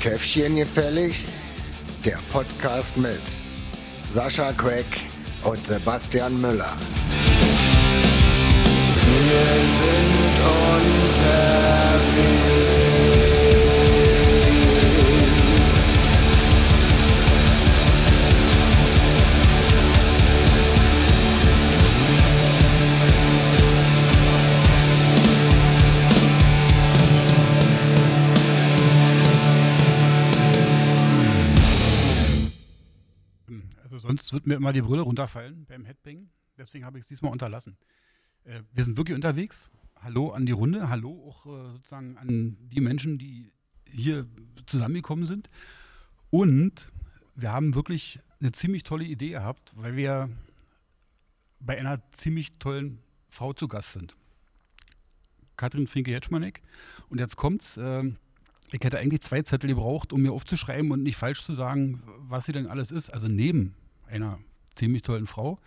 Käffchen gefällig? Der Podcast mit Sascha Craig und Sebastian Müller. Wir sind unterwegs. Sonst wird mir immer die Brille runterfallen beim Headbang. Deswegen habe ich es diesmal unterlassen. Äh, wir sind wirklich unterwegs. Hallo an die Runde. Hallo auch äh, sozusagen an die Menschen, die hier zusammengekommen sind. Und wir haben wirklich eine ziemlich tolle Idee gehabt, weil wir bei einer ziemlich tollen Frau zu Gast sind. Katrin Finke-Jetschmanek. Und jetzt kommt's. ähm, ich hätte eigentlich zwei Zettel gebraucht, um mir aufzuschreiben und nicht falsch zu sagen, was sie denn alles ist. Also neben einer ziemlich tollen Frau.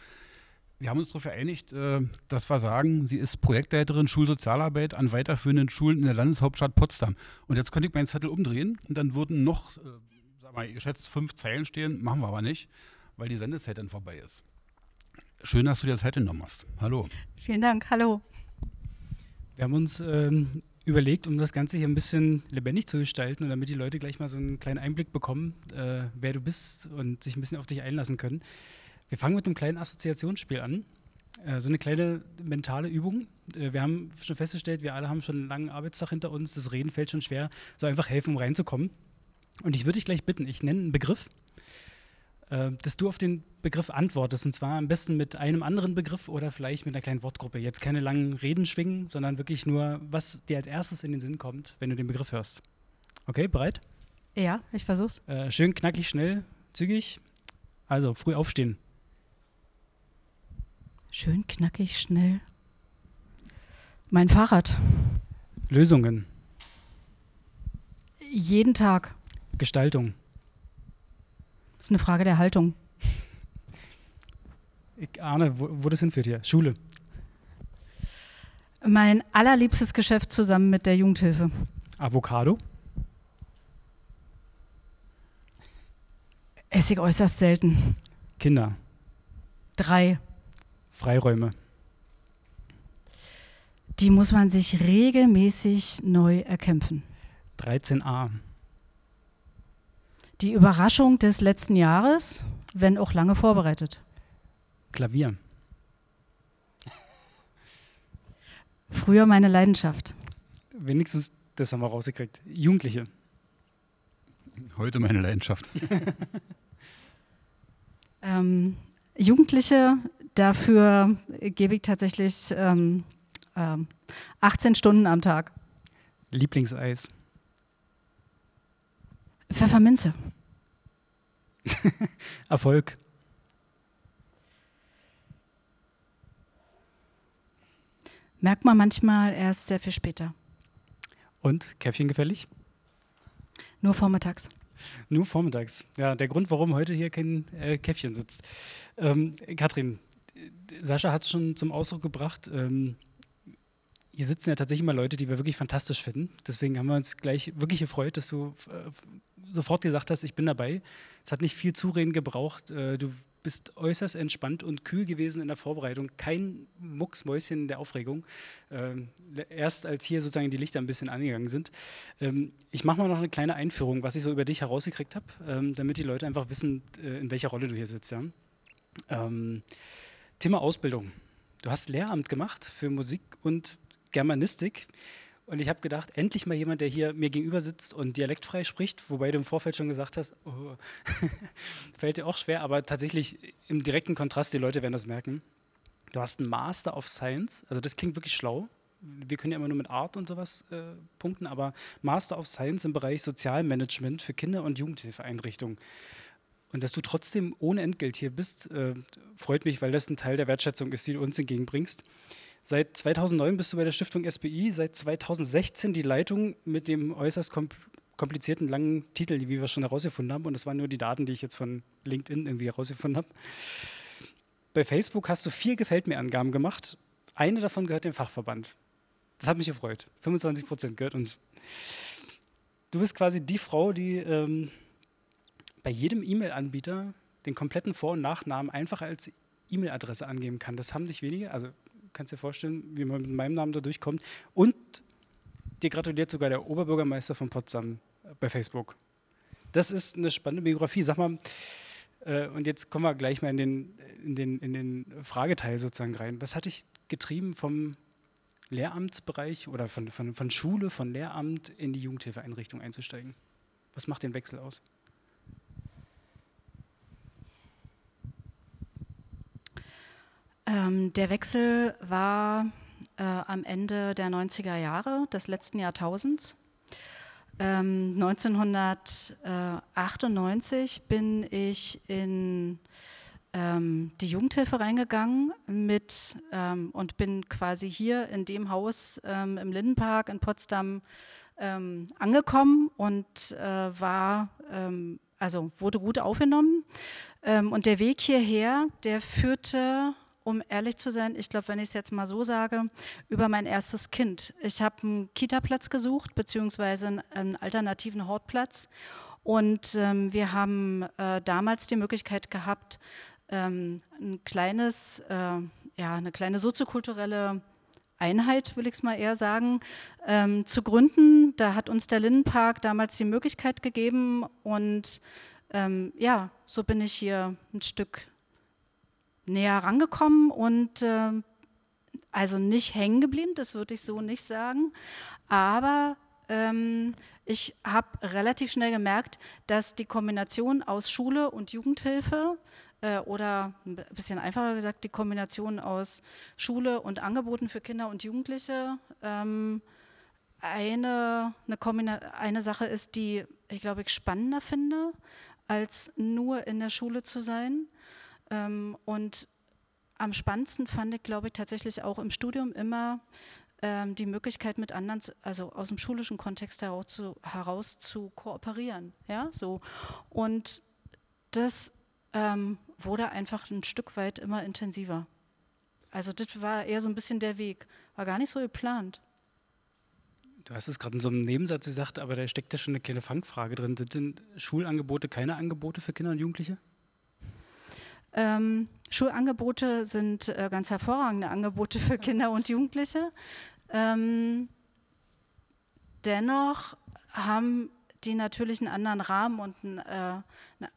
Wir haben uns darauf geeinigt, äh, dass wir sagen, sie ist Projektleiterin Schulsozialarbeit an weiterführenden Schulen in der Landeshauptstadt Potsdam. Und jetzt könnte ich meinen Zettel umdrehen und dann würden noch, äh, sag mal, geschätzt fünf Zeilen stehen. Machen wir aber nicht, weil die Sendezeit dann vorbei ist. Schön, dass du dir Zeit genommen hast. Hallo. Vielen Dank, hallo. Wir haben uns ähm, überlegt, um das Ganze hier ein bisschen lebendig zu gestalten und damit die Leute gleich mal so einen kleinen Einblick bekommen, äh, wer du bist und sich ein bisschen auf dich einlassen können. Wir fangen mit einem kleinen Assoziationsspiel an. Äh, so eine kleine mentale Übung. Äh, wir haben schon festgestellt, wir alle haben schon einen langen Arbeitstag hinter uns. Das Reden fällt schon schwer. So einfach helfen, um reinzukommen. Und ich würde dich gleich bitten, ich nenne einen Begriff, äh, dass du auf den Begriff antwortest. Und zwar am besten mit einem anderen Begriff oder vielleicht mit einer kleinen Wortgruppe. Jetzt keine langen Reden schwingen, sondern wirklich nur, was dir als erstes in den Sinn kommt, wenn du den Begriff hörst. Okay, bereit? Ja, ich versuch's. Äh, schön knackig, schnell, zügig. Also früh aufstehen. Schön knackig, schnell. Mein Fahrrad. Lösungen, Jeden Tag. Gestaltung. Ist eine Frage der Haltung. Ich ahne, wo, wo das hinführt hier. Schule, Mein allerliebstes Geschäft zusammen mit der Jugendhilfe. Avocado, Esse ich äußerst selten. Kinder, Drei. Freiräume, Die muss man sich regelmäßig neu erkämpfen. 13a, Die Überraschung des letzten Jahres, wenn auch lange vorbereitet. Klavier, Früher meine Leidenschaft. wenigstens das haben wir rausgekriegt. Jugendliche, Heute meine Leidenschaft. Ähm, Jugendliche, dafür gebe ich tatsächlich ähm, ähm, 18 Stunden am Tag. Lieblingseis, Pfefferminze. Erfolg, Merkt man manchmal erst sehr viel später. und Käffchen gefällig? Nur vormittags. Nur vormittags. Ja, der Grund, warum heute hier kein äh, Käffchen sitzt. Ähm, Katrin, Sascha hat es schon zum Ausdruck gebracht. Ähm, hier sitzen ja tatsächlich mal Leute, die wir wirklich fantastisch finden. Deswegen haben wir uns gleich wirklich gefreut, dass du äh, sofort gesagt hast, ich bin dabei. Es hat nicht viel Zureden gebraucht. Äh, du bist äußerst entspannt und kühl gewesen in der Vorbereitung. Kein Mucksmäuschen der Aufregung. Ähm, erst als hier sozusagen die Lichter ein bisschen angegangen sind. Ähm, ich mache mal noch eine kleine Einführung, was ich so über dich herausgekriegt habe, ähm, damit die Leute einfach wissen, äh, in welcher Rolle du hier sitzt. Ja? Ähm, Thema Ausbildung. Du hast Lehramt gemacht für Musik und Germanistik. Und ich habe gedacht, endlich mal jemand, der hier mir gegenüber sitzt und dialektfrei spricht, wobei du im Vorfeld schon gesagt hast, oh, fällt dir auch schwer, aber tatsächlich im direkten Kontrast, die Leute werden das merken. Du hast einen Master of Science, also das klingt wirklich schlau. Wir können ja immer nur mit Art und sowas äh, punkten, aber Master of Science im Bereich Sozialmanagement für Kinder- und Jugendhilfeeinrichtungen. Und dass du trotzdem ohne Entgelt hier bist, äh, freut mich, weil das ein Teil der Wertschätzung ist, die du uns entgegenbringst. Seit 2009 bist du bei der Stiftung SBI, seit 2016 die Leitung mit dem äußerst kom komplizierten, langen Titel, die wir schon herausgefunden haben. Und das waren nur die Daten, die ich jetzt von LinkedIn irgendwie herausgefunden habe. Bei Facebook hast du vier Gefällt mir Angaben gemacht. Eine davon gehört dem Fachverband. Das hat mich gefreut. 25 Prozent gehört uns. Du bist quasi die Frau, die ähm, bei jedem E-Mail-Anbieter den kompletten Vor- und Nachnamen einfach als E-Mail-Adresse angeben kann. Das haben nicht wenige. Also kannst dir vorstellen, wie man mit meinem Namen da durchkommt. Und dir gratuliert sogar der Oberbürgermeister von Potsdam bei Facebook. Das ist eine spannende Biografie. Sag mal, äh, und jetzt kommen wir gleich mal in den, in, den, in den Frageteil sozusagen rein. Was hat dich getrieben vom Lehramtsbereich oder von, von, von Schule, von Lehramt in die Jugendhilfeeinrichtung einzusteigen? Was macht den Wechsel aus? Ähm, der Wechsel war äh, am Ende der 90er Jahre des letzten Jahrtausends. Ähm, 1998 bin ich in ähm, die Jugendhilfe reingegangen mit ähm, und bin quasi hier in dem Haus ähm, im Lindenpark in Potsdam ähm, angekommen und äh, war also wurde gut aufgenommen. und der Weg hierher, der führte um ehrlich zu sein, ich glaube, wenn ich es jetzt mal so sage, über mein erstes Kind. Ich habe einen Kita-Platz gesucht, beziehungsweise einen, alternativen Hortplatz. Und ähm, wir haben äh, damals die Möglichkeit gehabt, ähm, ein kleines, äh, ja, eine kleine soziokulturelle Einheit, will ich es mal eher sagen, ähm, zu gründen. Da hat uns der Lindenpark damals die Möglichkeit gegeben und ähm, ja, so bin ich hier ein Stück näher rangekommen und äh, also nicht hängen geblieben, das würde ich so nicht sagen, aber ähm, ich habe relativ schnell gemerkt, dass die Kombination aus Schule und Jugendhilfe äh, oder ein bisschen einfacher gesagt, die Kombination aus Schule und Angeboten für Kinder und Jugendliche ähm, eine, eine, eine Sache ist, die ich glaube ich spannender finde, als nur in der Schule zu sein. Ähm, und am spannendsten fand ich, glaube ich, tatsächlich auch im Studium immer ähm, die Möglichkeit mit anderen, also aus dem schulischen Kontext heraus zu, heraus zu kooperieren. Ja, so. Und das ähm, wurde einfach ein Stück weit immer intensiver. Also das war eher so ein bisschen der Weg. War gar nicht so geplant. Du hast es gerade in so einem Nebensatz gesagt, aber da steckt ja schon eine kleine Fangfrage drin. Sind denn Schulangebote keine Angebote für Kinder und Jugendliche? Ähm, Schulangebote sind äh, ganz hervorragende Angebote für Kinder und Jugendliche. Ähm, dennoch haben die natürlich einen anderen Rahmen und, ein, äh,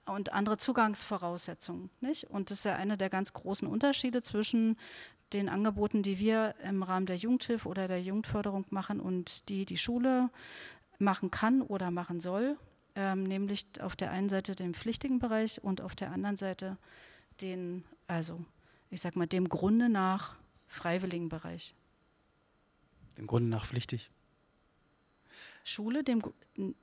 und andere Zugangsvoraussetzungen. Nicht? Und das ist ja einer der ganz großen Unterschiede zwischen den Angeboten, die wir im Rahmen der Jugendhilfe oder der Jugendförderung machen und die die Schule machen kann oder machen soll, ähm, nämlich auf der einen Seite den pflichtigen Bereich und auf der anderen Seite den, also ich sag mal, dem Grunde nach freiwilligen Bereich. Dem Grunde nach pflichtig? Schule, dem,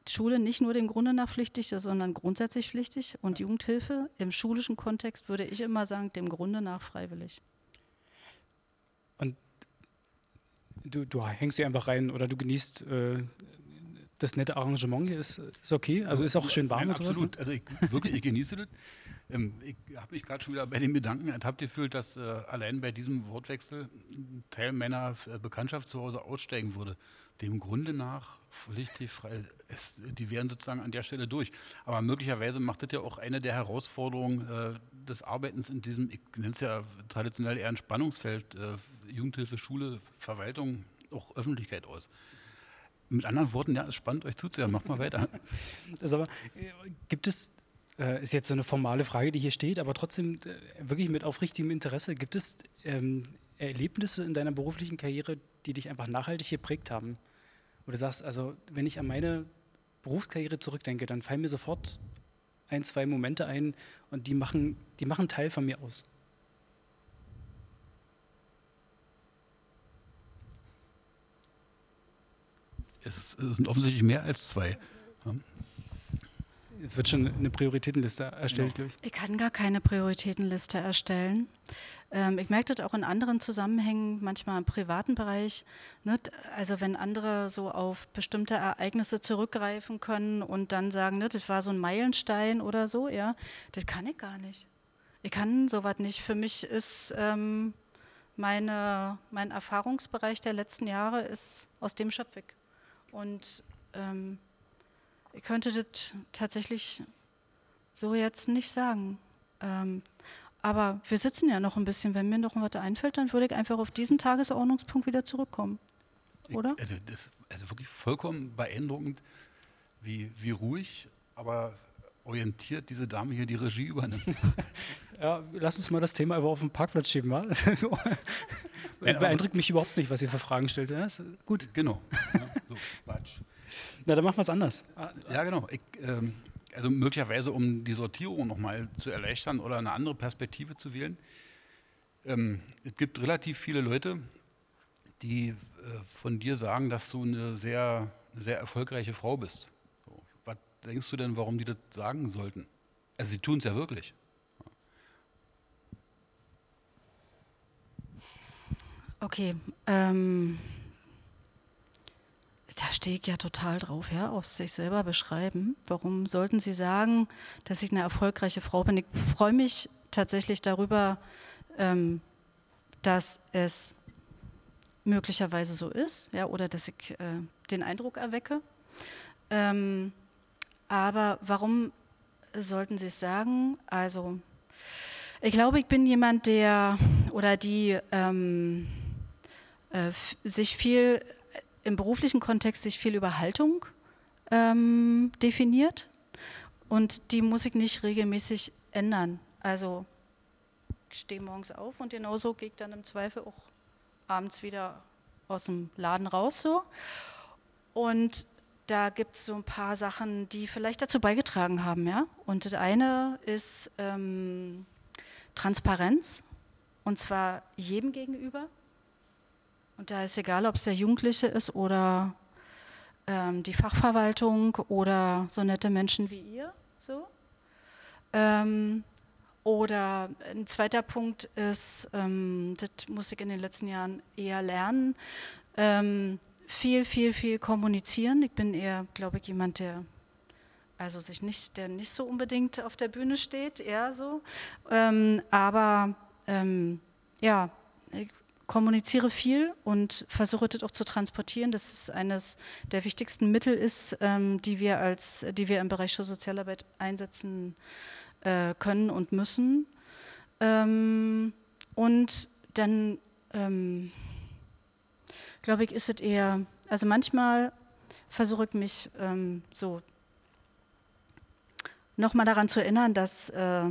Schule nicht nur dem Grunde nach pflichtig, sondern grundsätzlich pflichtig und ja. Jugendhilfe im schulischen Kontext würde ich immer sagen, dem Grunde nach freiwillig. Und du, du hängst sie einfach rein oder du genießt äh, das nette Arrangement hier, ist, ist okay? Also ist auch schön warm Nein, und sowas? Absolut, also ich, wirklich, ich genieße das. Ähm, ich habe mich gerade schon wieder bei den Gedanken ertappt gefühlt, dass äh, allein bei diesem Wortwechsel ein Teil meiner äh, Bekanntschaft zu Hause aussteigen würde. Dem Grunde nach pflichtig frei, es, die wären sozusagen an der Stelle durch. Aber möglicherweise macht das ja auch eine der Herausforderungen äh, des Arbeitens in diesem, ich nenne es ja traditionell eher ein Spannungsfeld, äh, Jugendhilfe, Schule, Verwaltung, auch Öffentlichkeit aus. Mit anderen Worten, ja, es ist spannend, euch zuzuhören. Macht mal weiter. Das aber, äh, gibt es äh, ist jetzt so eine formale Frage, die hier steht, aber trotzdem äh, wirklich mit aufrichtigem Interesse. Gibt es ähm, Erlebnisse in deiner beruflichen Karriere, die dich einfach nachhaltig geprägt haben? Wo du sagst, also wenn ich an meine Berufskarriere zurückdenke, dann fallen mir sofort ein, zwei Momente ein und die machen, die machen Teil von mir aus. Es sind offensichtlich mehr als zwei. Ja Es wird schon eine Prioritätenliste erstellt, glaube ich. Ich kann gar keine Prioritätenliste erstellen. Ähm, ich merke das auch in anderen Zusammenhängen, manchmal im privaten Bereich. Ne? Also wenn andere so auf bestimmte Ereignisse zurückgreifen können und dann sagen, ne, das war so ein Meilenstein oder so, ja, das kann ich gar nicht. Ich kann sowas nicht. Für mich ist ähm, meine, mein Erfahrungsbereich der letzten Jahre ist aus dem Schöpfig. Und ähm, ich könnte das tatsächlich so jetzt nicht sagen. Ähm, aber wir sitzen ja noch ein bisschen. Wenn mir noch was einfällt, dann würde ich einfach auf diesen Tagesordnungspunkt wieder zurückkommen. Oder? Ich, also, das also wirklich vollkommen beeindruckend, wie, wie ruhig, aber orientiert diese Dame hier die Regie übernimmt. Ja, lass uns mal das Thema aber auf den Parkplatz schieben, wa? Beeindruckt mich überhaupt nicht, was ihr für Fragen stellt. Ja, gut. Genau. Ja, so, Na, dann machen wir es anders. Ja, genau. Ich, ähm, also möglicherweise, um die Sortierung nochmal zu erleichtern oder eine andere Perspektive zu wählen. Ähm, es gibt relativ viele Leute, die äh, von dir sagen, dass du eine sehr, eine sehr erfolgreiche Frau bist. So. Was denkst du denn, warum die das sagen sollten? Also sie tun es ja wirklich. Okay, ähm, stehe ja total drauf, ja, auf sich selber beschreiben. Warum sollten Sie sagen, dass ich eine erfolgreiche Frau bin? Ich freue mich tatsächlich darüber, ähm, dass es möglicherweise so ist, ja, oder dass ich äh, den Eindruck erwecke. Ähm, aber warum sollten Sie es sagen? Also, ich glaube, ich bin jemand, der oder die ähm, äh, sich viel im beruflichen Kontext sich viel über Haltung ähm, definiert und die muss ich nicht regelmäßig ändern. Also ich stehe morgens auf und genauso gehe ich dann im Zweifel auch abends wieder aus dem Laden raus so. Und da gibt es so ein paar Sachen, die vielleicht dazu beigetragen haben, ja. Und das eine ist ähm, Transparenz und zwar jedem gegenüber. Und da ist egal, ob es der Jugendliche ist oder ähm, die Fachverwaltung oder so nette Menschen wie ihr. So. Ähm, oder ein zweiter Punkt ist, ähm, das muss ich in den letzten Jahren eher lernen, ähm, viel, viel, viel kommunizieren. Ich bin eher, glaube ich, jemand, der also sich nicht, der nicht so unbedingt auf der Bühne steht, eher so. Ähm, aber ähm, ja, ich kommuniziere viel und versuche das auch zu transportieren. Das ist eines der wichtigsten Mittel ist, ähm, die wir als, die wir im Bereich Sozialarbeit einsetzen äh, können und müssen. Ähm, und dann ähm, glaube ich, ist es eher, also manchmal versuche ich mich ähm, so nochmal daran zu erinnern, dass äh,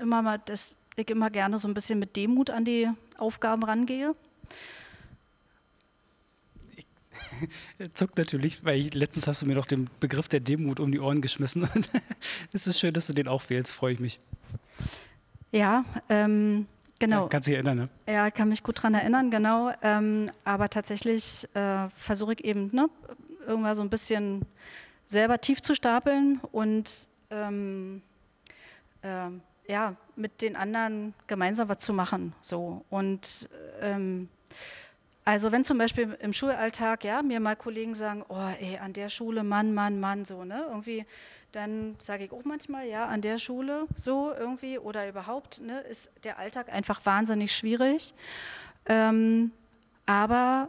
immer mal das ich immer gerne so ein bisschen mit Demut an die Aufgaben rangehe. Zuckt natürlich, weil ich, letztens hast du mir doch den Begriff der Demut um die Ohren geschmissen. es ist schön, dass du den auch wählst, freue ich mich. Ja, ähm, genau. Ja, kannst dich erinnern, ne? Ja, kann mich gut daran erinnern, genau. Ähm, aber tatsächlich äh, versuche ich eben, ne, irgendwann so ein bisschen selber tief zu stapeln und ähm, äh, ja, mit den anderen gemeinsam was zu machen. So. Und ähm, also wenn zum Beispiel im Schulalltag ja, mir mal Kollegen sagen, oh ey, an der Schule, Mann, Mann, Mann, so, ne? Irgendwie, dann sage ich auch manchmal, ja, an der Schule so irgendwie oder überhaupt, ne, ist der Alltag einfach wahnsinnig schwierig. Ähm, aber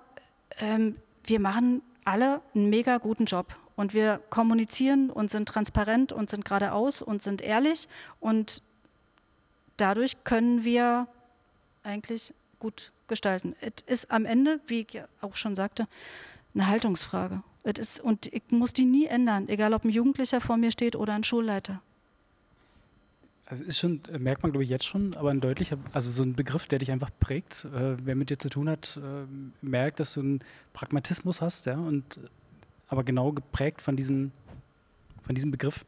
ähm, wir machen alle einen mega guten Job und wir kommunizieren und sind transparent und sind geradeaus und sind ehrlich und dadurch können wir eigentlich gut gestalten. Es ist am Ende, wie ich ja auch schon sagte, eine Haltungsfrage. Es ist, und ich muss die nie ändern, egal ob ein Jugendlicher vor mir steht oder ein Schulleiter. Also ist schon, äh, merkt man glaube ich jetzt schon, aber ein deutlicher, also so ein Begriff, der dich einfach prägt, äh, wer mit dir zu tun hat, äh, merkt, dass du einen Pragmatismus hast, ja, und aber genau geprägt von diesem, von diesem Begriff.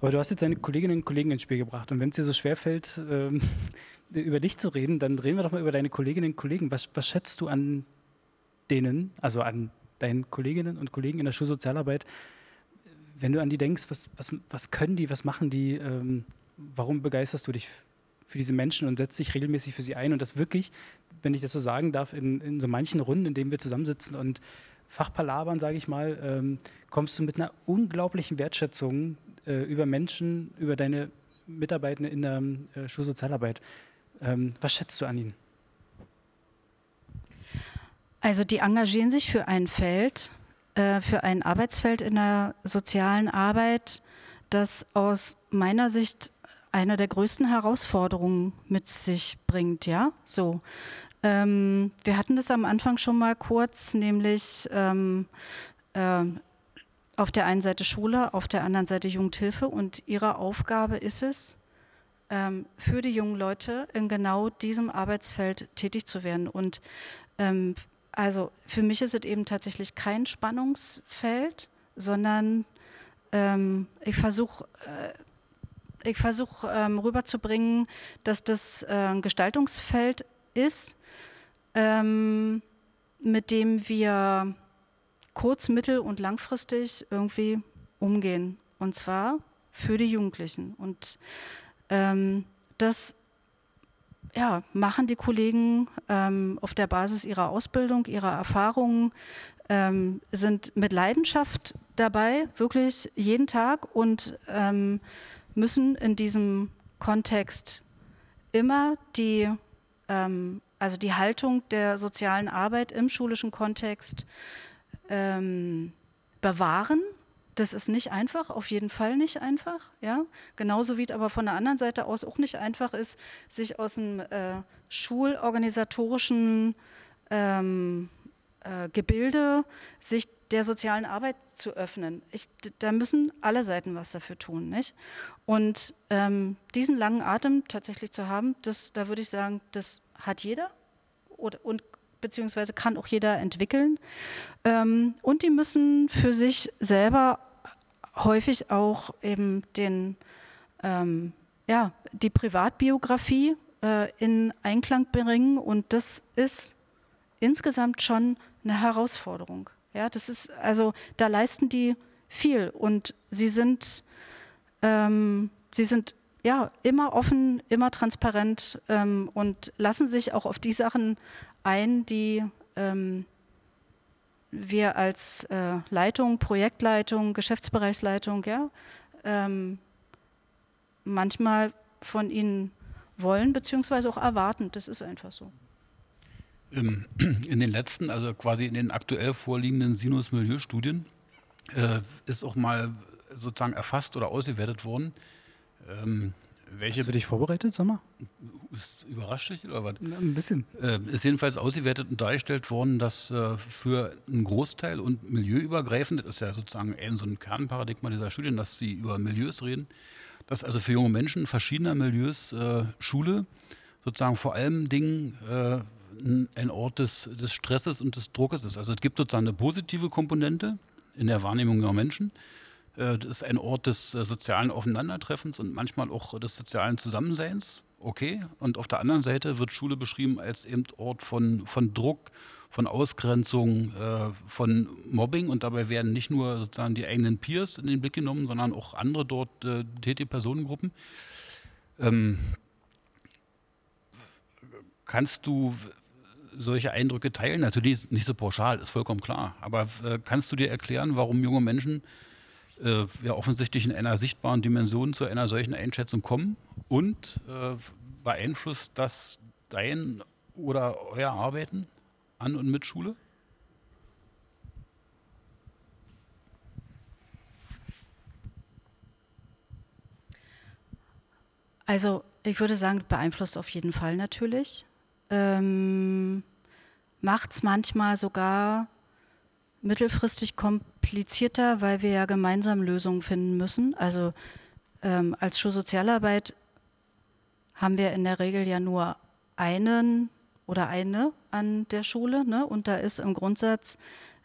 Aber du hast jetzt deine Kolleginnen und Kollegen ins Spiel gebracht. Und wenn es dir so schwerfällt, ähm, über dich zu reden, dann reden wir doch mal über deine Kolleginnen und Kollegen. Was, was schätzt du an denen, also an deinen Kolleginnen und Kollegen in der Schulsozialarbeit? wenn du an die denkst, was, was, was können die, was machen die, ähm, warum begeisterst du dich für diese Menschen und setzt dich regelmäßig für sie ein und das wirklich, wenn ich das so sagen darf, in, in so manchen Runden, in denen wir zusammensitzen und Fachpalabern, sage ich mal, ähm, kommst du mit einer unglaublichen Wertschätzung äh, über Menschen, über deine Mitarbeitende in der äh, Schulsozialarbeit. Ähm, was schätzt du an ihnen? Also die engagieren sich für ein Feld, äh, für ein Arbeitsfeld in der sozialen Arbeit, das aus meiner Sicht eine der größten Herausforderungen mit sich bringt, ja, so. Ähm, wir hatten das am Anfang schon mal kurz, nämlich ähm, äh, auf der einen Seite Schule, auf der anderen Seite Jugendhilfe und ihre Aufgabe ist es, ähm, für die jungen Leute in genau diesem Arbeitsfeld tätig zu werden. Und ähm, also für mich ist es eben tatsächlich kein Spannungsfeld, sondern ähm, ich versuche äh, ich versuche ähm, rüberzubringen, dass das äh, ein Gestaltungsfeld ist, ähm, mit dem wir kurz-, mittel- und langfristig irgendwie umgehen. Und zwar für die Jugendlichen. Und ähm, das ja, machen die Kollegen ähm, auf der Basis ihrer Ausbildung, ihrer Erfahrungen, ähm, sind mit Leidenschaft dabei, wirklich jeden Tag und ähm, müssen in diesem Kontext immer die, ähm, also die Haltung der sozialen Arbeit im schulischen Kontext ähm, bewahren das ist nicht einfach, auf jeden Fall nicht einfach. Ja? Genauso wie es aber von der anderen Seite aus auch nicht einfach ist, sich aus dem äh, schulorganisatorischen ähm, äh, Gebilde sich der sozialen Arbeit zu öffnen. Ich, da müssen alle Seiten was dafür tun. Nicht? Und ähm, diesen langen Atem tatsächlich zu haben, das, da würde ich sagen, das hat jeder oder, und beziehungsweise kann auch jeder entwickeln. Ähm, und die müssen für sich selber häufig auch eben den, ähm, ja, die Privatbiografie äh, in Einklang bringen. Und das ist insgesamt schon eine Herausforderung. Ja, das ist, also da leisten die viel und sie sind, ähm, sie sind ja immer offen, immer transparent ähm, und lassen sich auch auf die Sachen ein, die ähm, wir als äh, Leitung, Projektleitung, Geschäftsbereichsleitung, ja, ähm, manchmal von ihnen wollen beziehungsweise auch erwarten. Das ist einfach so. In den letzten, also quasi in den aktuell vorliegenden Sinus-Milieu-Studien äh, ist auch mal sozusagen erfasst oder ausgewertet worden, ähm, welche Hast du dich vorbereitet, sag mal? Ist überrascht dich oder was? Ein bisschen. Äh, ist jedenfalls ausgewertet und dargestellt worden, dass äh, für einen Großteil und milieuübergreifend, das ist ja sozusagen eher so ein Kernparadigma dieser Studien, dass sie über Milieus reden, dass also für junge Menschen verschiedener Milieus äh, Schule sozusagen vor allem Dingen äh, ein Ort des, des Stresses und des Druckes ist. Also es gibt sozusagen eine positive Komponente in der Wahrnehmung junger Menschen das ist ein Ort des äh, sozialen Aufeinandertreffens und manchmal auch des sozialen Zusammenseins. Okay. Und auf der anderen Seite wird Schule beschrieben als eben Ort von, von Druck, von Ausgrenzung, äh, von Mobbing. Und dabei werden nicht nur sozusagen die eigenen Peers in den Blick genommen, sondern auch andere dort tätige Personengruppen. Ähm, kannst du solche Eindrücke teilen? Natürlich nicht so pauschal, ist vollkommen klar. Aber äh, kannst du dir erklären, warum junge Menschen äh, ja offensichtlich in einer sichtbaren Dimension zu einer solchen Einschätzung kommen und äh, beeinflusst das dein oder euer Arbeiten an und mit Schule? Also ich würde sagen, beeinflusst auf jeden Fall natürlich. Ähm, Macht es manchmal sogar mittelfristig komplizierter, weil wir ja gemeinsam Lösungen finden müssen. Also ähm, als Schulsozialarbeit haben wir in der Regel ja nur einen oder eine an der Schule. Ne? Und da ist im Grundsatz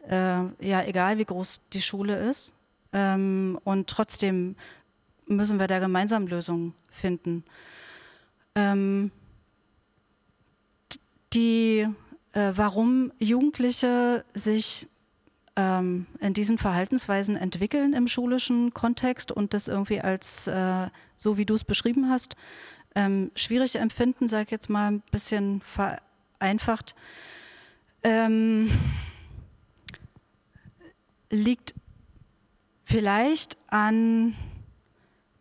äh, ja egal, wie groß die Schule ist. Ähm, und trotzdem müssen wir da gemeinsam Lösungen finden. Ähm, die, äh, warum Jugendliche sich ähm, in diesen Verhaltensweisen entwickeln im schulischen Kontext und das irgendwie als, äh, so wie du es beschrieben hast, ähm, schwierig empfinden, sage ich jetzt mal ein bisschen vereinfacht, ähm, liegt vielleicht an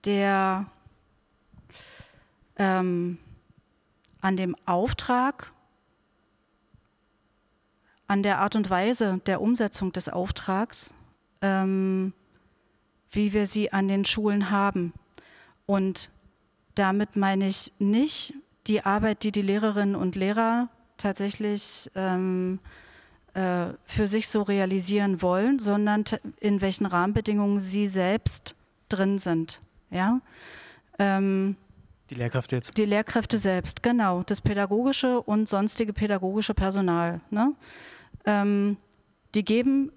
der ähm, an dem Auftrag, an der Art und Weise der Umsetzung des Auftrags, ähm, wie wir sie an den Schulen haben. Und damit meine ich nicht die Arbeit, die die Lehrerinnen und Lehrer tatsächlich ähm, äh, für sich so realisieren wollen, sondern in welchen Rahmenbedingungen sie selbst drin sind. Ja? Ähm, die Lehrkräfte jetzt? Die Lehrkräfte selbst, genau. Das pädagogische und sonstige pädagogische Personal. Ne? Ähm, die geben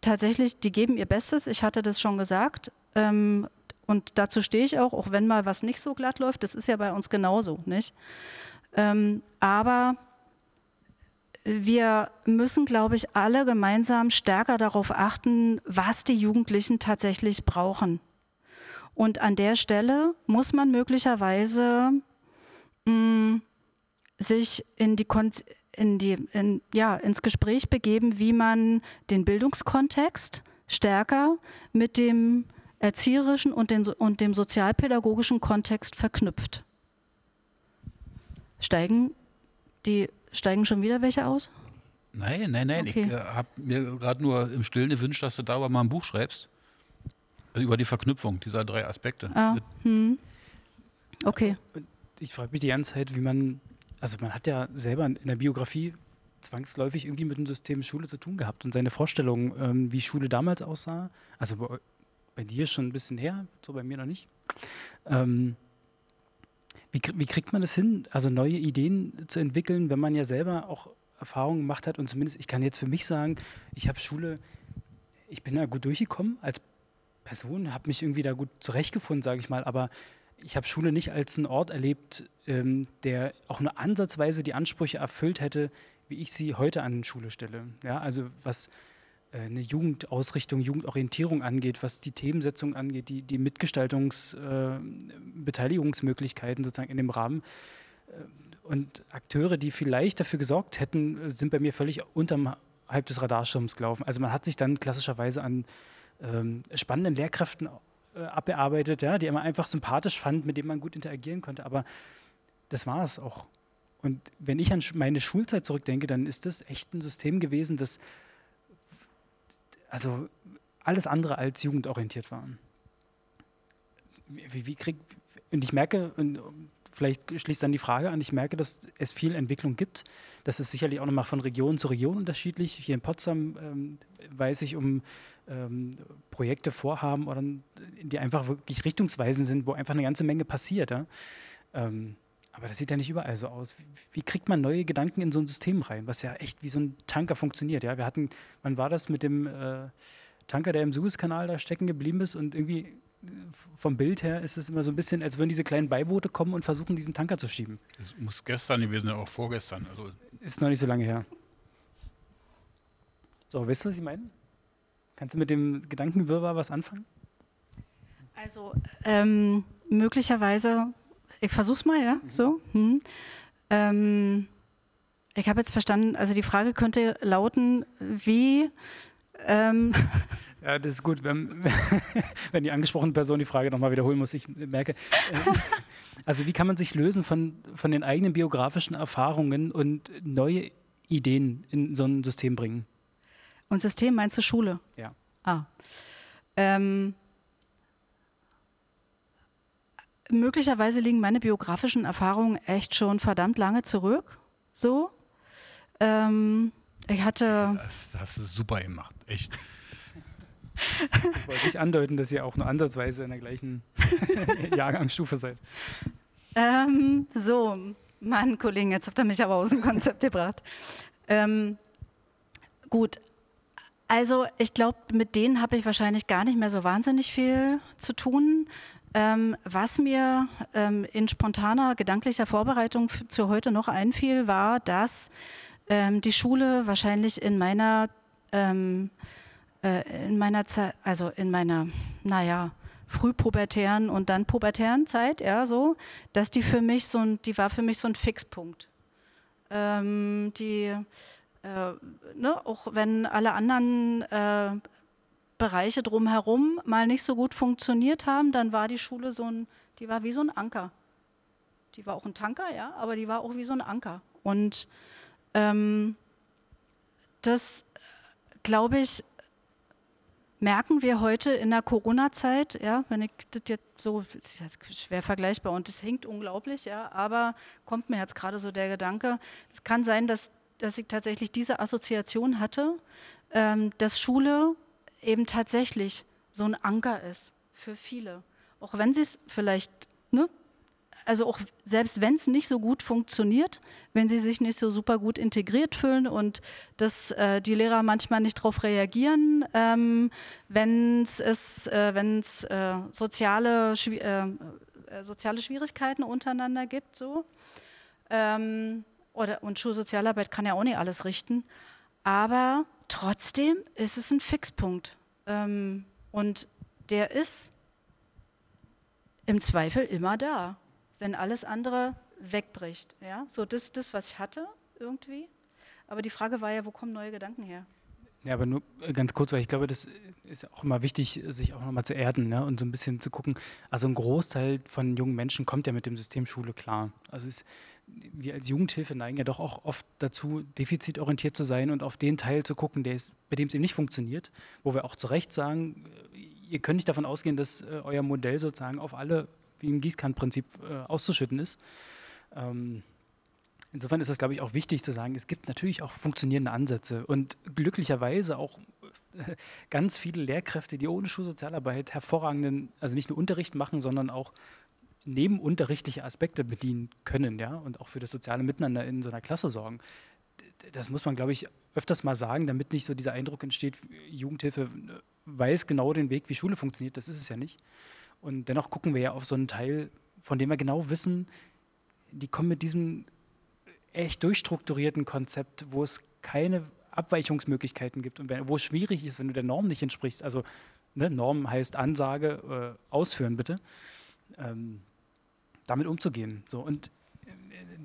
tatsächlich, die geben ihr Bestes. Ich hatte das schon gesagt. Ähm, und dazu stehe ich auch, auch wenn mal was nicht so glatt läuft. Das ist ja bei uns genauso, nicht? Ähm, aber wir müssen, glaube ich, alle gemeinsam stärker darauf achten, was die Jugendlichen tatsächlich brauchen. Und an der Stelle muss man möglicherweise mh, mm, sich in die, in die, in, ja, ins Gespräch begeben, wie man den Bildungskontext stärker mit dem erzieherischen und, den, und dem sozialpädagogischen Kontext verknüpft. Steigen, die, steigen schon wieder welche aus? Nein, nein, nein. Okay. Ich äh, habe mir gerade nur im Stillen gewünscht, dass du darüber mal ein Buch schreibst. Also über die Verknüpfung dieser drei Aspekte. Ah, hm. Okay. Ich frage mich die ganze Zeit, wie man, also man hat ja selber in der Biografie zwangsläufig irgendwie mit dem System Schule zu tun gehabt und seine Vorstellung, ähm, wie Schule damals aussah. Also bei, bei, dir schon ein bisschen her, so bei mir noch nicht. Ähm, wie, wie kriegt man das hin, also neue Ideen zu entwickeln, wenn man ja selber auch Erfahrungen gemacht hat und zumindest, ich kann jetzt für mich sagen, ich habe Schule, ich bin da gut durchgekommen als Person, habe mich irgendwie da gut zurechtgefunden, sage ich mal, aber ich habe Schule nicht als einen Ort erlebt, ähm, der auch nur ansatzweise die Ansprüche erfüllt hätte, wie ich sie heute an Schule stelle. Ja, also was äh, eine Jugendausrichtung, Jugendorientierung angeht, was die Themensetzung angeht, die, die Mitgestaltungs-, äh, sozusagen in dem Rahmen. Äh, und Akteure, die vielleicht dafür gesorgt hätten, sind bei mir völlig unterhalb des Radarschirms gelaufen. Also man hat sich dann klassischerweise an ähm, spannenden Lehrkräften äh, abgearbeitet, ja, die man einfach sympathisch fand, mit denen man gut interagieren konnte. Aber das war es auch. Und wenn ich an meine Schulzeit zurückdenke, dann ist das echt ein System gewesen, das also alles andere als jugendorientiert war. Wie, wie krieg, und ich merke, und vielleicht schließt dann die Frage an, ich merke, dass es viel Entwicklung gibt. Das ist sicherlich auch nochmal von Region zu Region unterschiedlich. Hier in Potsdam ähm, weiß ich um ähm, Projekte, Vorhaben, oder, die einfach wirklich richtungsweisend sind, wo einfach eine ganze Menge passiert. Ja? Ähm, aber das sieht ja nicht überall so aus. Wie, wie, kriegt man neue Gedanken in so ein System rein, was ja echt wie so ein Tanker funktioniert? Ja, wir hatten, wann war das mit dem äh, Tanker, der im Suezkanal da stecken geblieben ist und irgendwie äh, vom Bild her ist es immer so ein bisschen, als würden diese kleinen Beiboote kommen und versuchen, diesen Tanker zu schieben. Es muss gestern gewesen sein, auch vorgestern. Also ist noch nicht so lange her. So, weißt du, was ich meine? Kannst du mit dem Gedankenwirrwarr was anfangen? Also ähm, möglicherweise, ich versuch's mal, ja, mhm. so. Hm. Ähm, ich habe jetzt verstanden, also die Frage könnte lauten, wie ähm, Ja, das ist gut, wenn, wenn die angesprochene Person die Frage nochmal wiederholen muss. Ich merke, äh, also wie kann man sich lösen von, von den eigenen biografischen Erfahrungen und neue Ideen in so ein System bringen? Und System meinst du Schule? Ja. Ah. Ähm, möglicherweise liegen meine biografischen Erfahrungen echt schon verdammt lange zurück. So. Ähm, ich hatte. Das hast du super gemacht, echt. Ich wollte nicht andeuten, dass ihr auch nur ansatzweise in der gleichen Jahrgangsstufe seid. Ähm, so, Mann, Kollegen, jetzt habt ihr mich aber aus dem Konzept gebracht. Ähm, gut, also ich glaube, mit denen habe ich wahrscheinlich gar nicht mehr so wahnsinnig viel zu tun. Ähm, was mir ähm, in spontaner gedanklicher Vorbereitung zu heute noch einfiel, war, dass ähm, die Schule wahrscheinlich in meiner ähm, äh, in meiner Zeit, also in meiner, naja, frühpubertären und dann pubertären Zeit, ja, so, dass die für mich so ein, die war für mich so ein Fixpunkt. Ähm, die, äh, ne, auch wenn alle anderen äh, Bereiche drumherum mal nicht so gut funktioniert haben, dann war die Schule so ein, die war wie so ein Anker. Die war auch ein Tanker, ja, aber die war auch wie so ein Anker. Und ähm, das, glaube ich, merken wir heute in der Corona-Zeit, ja, wenn ich das jetzt so, das ist jetzt schwer vergleichbar und es hinkt unglaublich, ja, aber kommt mir jetzt gerade so der Gedanke, es kann sein, dass, dass ich tatsächlich diese Assoziation hatte, ähm, dass Schule eben tatsächlich so ein Anker ist für viele. Auch wenn sie es vielleicht ne, also auch selbst wenn es nicht so gut funktioniert, wenn sie sich nicht so super gut integriert fühlen und dass äh, die Lehrer manchmal nicht darauf reagieren, ähm, wenn es äh, äh, soziale, äh, äh, soziale Schwierigkeiten untereinander gibt. So. Ähm, oder, und Schulsozialarbeit kann ja auch nicht alles richten. Aber trotzdem ist es ein Fixpunkt. Ähm, und der ist im Zweifel immer da wenn alles andere wegbricht. Ja? So, das ist das, was ich hatte irgendwie. Aber die Frage war ja, wo kommen neue Gedanken her? Ja, aber nur ganz kurz, weil ich glaube, das ist auch immer wichtig, sich auch nochmal zu erden ne? und so ein bisschen zu gucken. Also ein Großteil von jungen Menschen kommt ja mit dem System Schule klar. Also es, wir als Jugendhilfe neigen ja doch auch oft dazu, defizitorientiert zu sein und auf den Teil zu gucken, ist, bei dem es eben nicht funktioniert, wo wir auch zu Recht sagen, äh, ihr könnt nicht davon ausgehen, dass äh, euer Modell sozusagen auf alle wie im Gießkannenprinzip äh, auszuschütten ist. Ähm, insofern ist es, glaube ich, auch wichtig zu sagen, es gibt natürlich auch funktionierende Ansätze und glücklicherweise auch äh, ganz viele Lehrkräfte, die ohne Schulsozialarbeit hervorragenden, also nicht nur Unterricht machen, sondern auch nebenunterrichtliche Aspekte bedienen können, ja, und auch für das soziale Miteinander in so einer Klasse sorgen. Das muss man, glaube ich, öfters mal sagen, damit nicht so dieser Eindruck entsteht, Jugendhilfe äh, weiß genau den Weg, wie Schule funktioniert. Das ist es ja nicht. Und dennoch gucken wir ja auf so einen Teil, von dem wir genau wissen, die kommen mit diesem echt durchstrukturierten Konzept, wo es keine Abweichungsmöglichkeiten gibt und wo es schwierig ist, wenn du der Norm nicht entsprichst. Also ne, Norm heißt Ansage, äh, ausführen bitte. Ähm, damit umzugehen. So, und äh,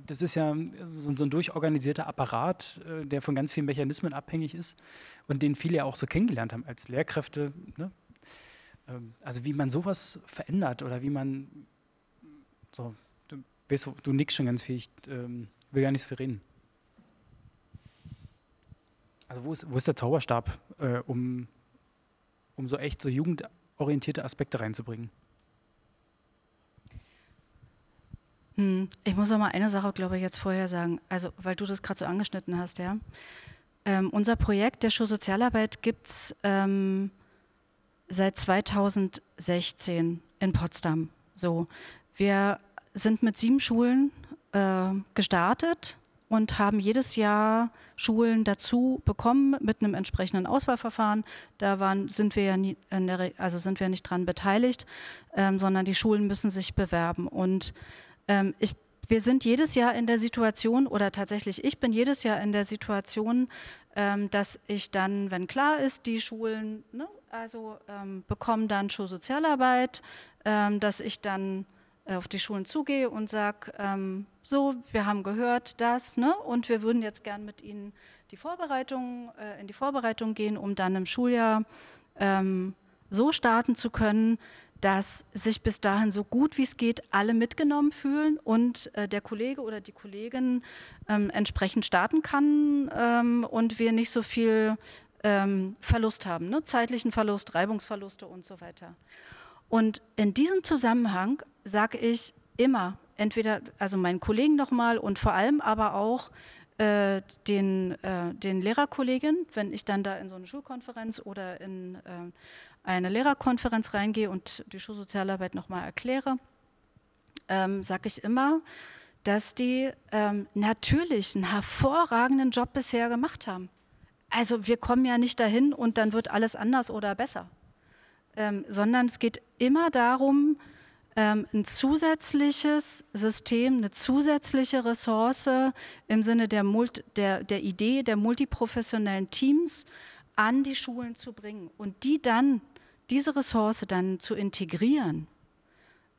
das ist ja so, ein durchorganisierter Apparat, äh, der von ganz vielen Mechanismen abhängig ist und den viele ja auch so kennengelernt haben als Lehrkräfte. Ne? Ähm, also wie man sowas verändert oder wie man so, du, weißt, du nickst schon ganz viel, ich ähm, will gar nicht so viel reden. Also wo ist, wo ist der Zauberstab, äh, um, um so echt so jugendorientierte Aspekte reinzubringen? Hm, ich muss auch mal eine Sache, glaube ich, jetzt vorher sagen. Also, weil du das gerade so angeschnitten hast, ja. Ähm, unser Projekt der Schulsozialarbeit gibt es ähm, seit 2016 in Potsdam. So, wir sind mit sieben Schulen äh, gestartet und haben jedes Jahr Schulen dazu bekommen mit einem entsprechenden Auswahlverfahren. Da waren, sind wir ja nie, der, also sind wir nicht dran beteiligt, ähm, sondern die Schulen müssen sich bewerben. Und ähm, ich, wir sind jedes Jahr in der Situation, oder tatsächlich ich bin jedes Jahr in der Situation, ähm, dass ich dann, wenn klar ist, die Schulen ne, also ähm, bekommen dann Schulsozialarbeit, ähm, dass ich dann äh, auf die Schulen zugehe und sage, ähm, so, wir haben gehört das, ne, und wir würden jetzt gern mit Ihnen die Vorbereitung, äh, in die Vorbereitung gehen, um dann im Schuljahr ähm, so starten zu können, dass sich bis dahin so gut wie es geht alle mitgenommen fühlen und äh, der Kollege oder die Kollegin ähm, entsprechend starten kann ähm, und wir nicht so viel ähm, Verlust haben, ne? zeitlichen Verlust, Reibungsverluste und so weiter. Und in diesem Zusammenhang sage ich immer, entweder also meinen Kollegen nochmal und vor allem aber auch äh, den, äh, den Lehrerkolleginnen, wenn ich dann da in so eine Schulkonferenz oder in äh, eine Lehrerkonferenz reingehe und die Schulsozialarbeit nochmal erkläre, ähm, sage ich immer, dass die ähm, natürlich einen hervorragenden Job bisher gemacht haben. Also wir kommen ja nicht dahin und dann wird alles anders oder besser, ähm, sondern es geht immer darum, ähm, ein zusätzliches System, eine zusätzliche Ressource im Sinne der, Mult der, der Idee der multiprofessionellen Teams an die Schulen zu bringen und die dann, diese Ressource dann zu integrieren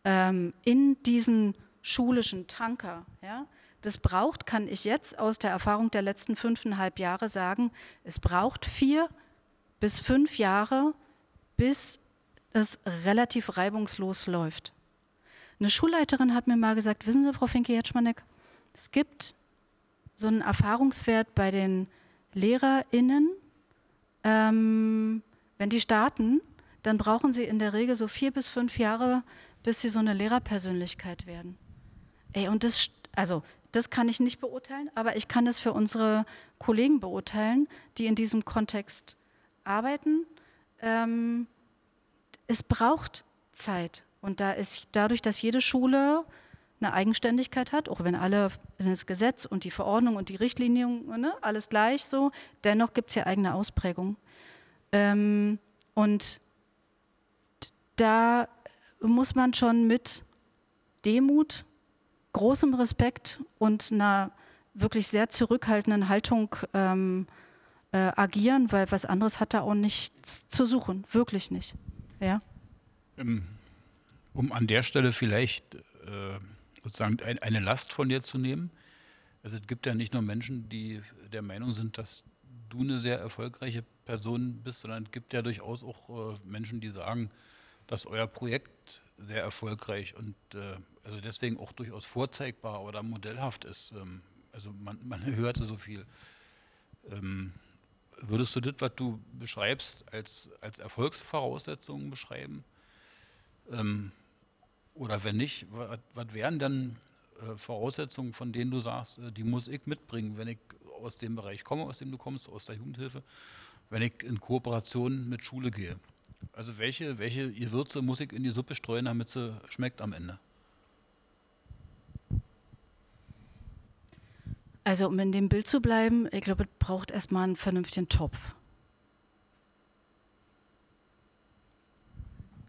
ähm, in diesen schulischen Tanker. Ja? Das braucht, kann ich jetzt aus der Erfahrung der letzten fünfeinhalb Jahre sagen, es braucht vier bis fünf Jahre, bis es relativ reibungslos läuft. Eine Schulleiterin hat mir mal gesagt, wissen Sie, Frau Finke-Jetschmanek, es gibt so einen Erfahrungswert bei den LehrerInnen, ähm, wenn die starten, dann brauchen sie in der Regel so vier bis fünf Jahre, bis sie so eine Lehrerpersönlichkeit werden. Ey, und das, also, das kann ich nicht beurteilen, aber ich kann es für unsere Kollegen beurteilen, die in diesem Kontext arbeiten. Ähm, es braucht Zeit. Und da ist dadurch, dass jede Schule eine Eigenständigkeit hat, auch wenn alle das Gesetz und die Verordnung und die Richtlinien, ne, alles gleich so, dennoch gibt es ja eigene Ausprägungen. Ähm, und da muss man schon mit Demut, großem Respekt und einer wirklich sehr zurückhaltenden Haltung ähm, äh, agieren, weil was anderes hat da auch nichts zu suchen, wirklich nicht. Ja. Ähm, um an der Stelle vielleicht äh, sozusagen ein, eine Last von dir zu nehmen. Also es gibt ja nicht nur Menschen, die der Meinung sind, dass du eine sehr erfolgreiche Person bist, sondern es gibt ja durchaus auch äh, Menschen, die sagen, dass euer Projekt sehr erfolgreich und äh, also deswegen auch durchaus vorzeigbar oder modellhaft ist. Ähm, also man, man hörte so viel. Ähm, würdest du das, was du beschreibst, als, als Erfolgsvoraussetzungen beschreiben? Ähm, oder wenn nicht, was, wären dann äh, Voraussetzungen, von denen du sagst, äh, die muss ich mitbringen, wenn ich aus dem Bereich komme, aus dem du kommst, aus der Jugendhilfe, wenn ich in Kooperation mit Schule gehe? Also welche, welche Gewürze muss ich in die Suppe streuen, damit sie schmeckt am Ende? Also um in dem Bild zu bleiben, ich glaube, es braucht erstmal einen vernünftigen Topf.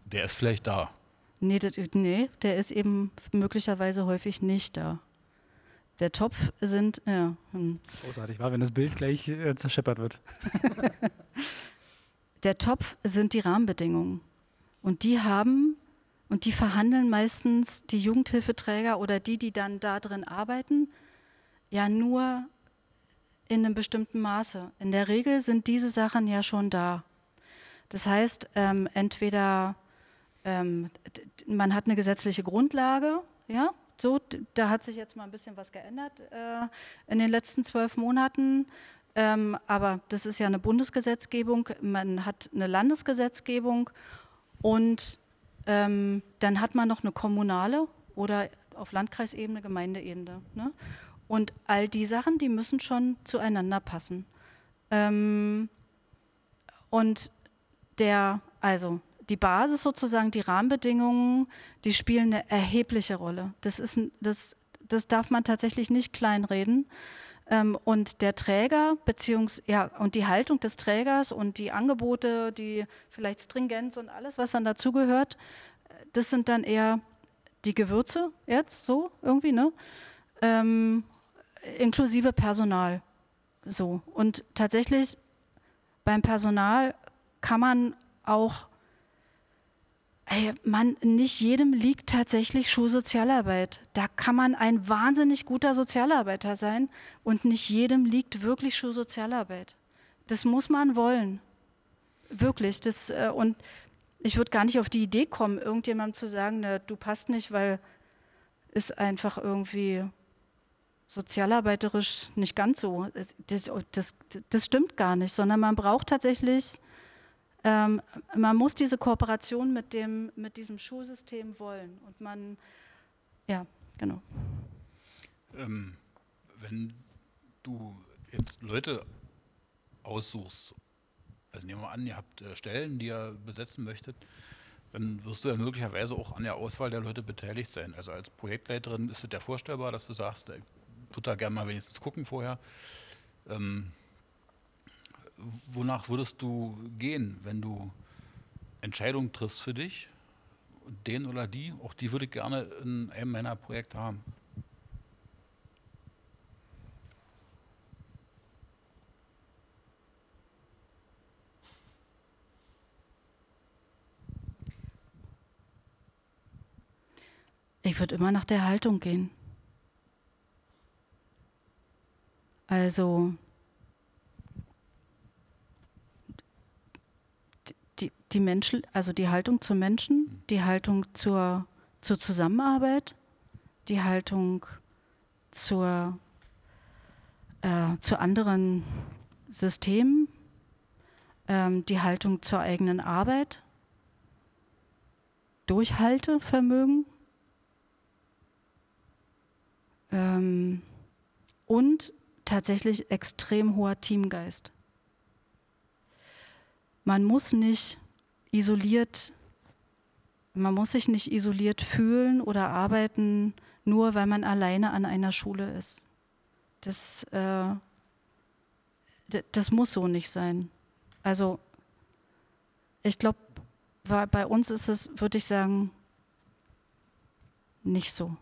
Der ist vielleicht da. Nee, das, nee, der ist eben möglicherweise häufig nicht da. Der Topf sind, ja. Hm. Großartig war, wenn das Bild gleich äh, zerscheppert wird. der Topf sind die Rahmenbedingungen. Und die haben und die verhandeln meistens die Jugendhilfeträger oder die, die dann da drin arbeiten, ja nur in einem bestimmten Maße. In der Regel sind diese Sachen ja schon da. Das heißt, ähm, entweder ähm, man hat eine gesetzliche Grundlage, ja, so, da hat sich jetzt mal ein bisschen was geändert äh, in den letzten zwölf Monaten. Ähm, aber das ist ja eine Bundesgesetzgebung, man hat eine Landesgesetzgebung und ähm, dann hat man noch eine kommunale oder auf Landkreisebene, Gemeindeebene. Ne? Und all die Sachen, die müssen schon zueinander passen. Ähm, und der, also die Basis sozusagen, die Rahmenbedingungen, die spielen eine erhebliche Rolle. Das, ist, das, das darf man tatsächlich nicht kleinreden. Ähm, und der Träger, beziehungs ja, und die Haltung des Trägers und die Angebote, die vielleicht Stringenz und alles, was dann dazugehört, das sind dann eher die Gewürze jetzt so irgendwie, ne? Ähm, inklusive Personal. So. Und tatsächlich beim Personal kann man auch Ey, man, nicht jedem liegt tatsächlich Schulsozialarbeit. Da kann man ein wahnsinnig guter Sozialarbeiter sein und nicht jedem liegt wirklich Schulsozialarbeit. Das muss man wollen. Wirklich. Das, äh, und ich würde gar nicht auf die Idee kommen, irgendjemandem zu sagen, ne, du passt nicht, weil es einfach irgendwie sozialarbeiterisch nicht ganz so. Das, das, das stimmt gar nicht, sondern man braucht tatsächlich ähm, man muss diese Kooperation mit, dem, mit diesem Schulsystem wollen. Und man, ja, genau. Ähm, wenn du jetzt Leute aussuchst, also nehmen wir an, ihr habt äh, Stellen, die ihr besetzen möchtet, dann wirst du ja möglicherweise auch an der Auswahl der Leute beteiligt sein. Also als Projektleiterin ist es ja vorstellbar, dass du sagst, ich tut da gerne mal wenigstens gucken vorher. Ähm, wonach würdest du gehen, wenn du Entscheidungen triffst für dich? Den oder die? Auch die würde ich gerne in einem meiner Projekte haben. Ich würde immer nach der Haltung gehen. Also die, Menschen, also die Haltung zum Menschen, die Haltung zur, zur Zusammenarbeit, die Haltung zur, äh, zu anderen Systemen, ähm, die Haltung zur eigenen Arbeit, Durchhaltevermögen ähm, und tatsächlich extrem hoher Teamgeist. Man muss nicht isoliert, man muss sich nicht isoliert fühlen oder arbeiten, nur weil man alleine an einer Schule ist. Das, äh, das muss so nicht sein. Also ich glaube, bei uns ist es, würde ich sagen, nicht so.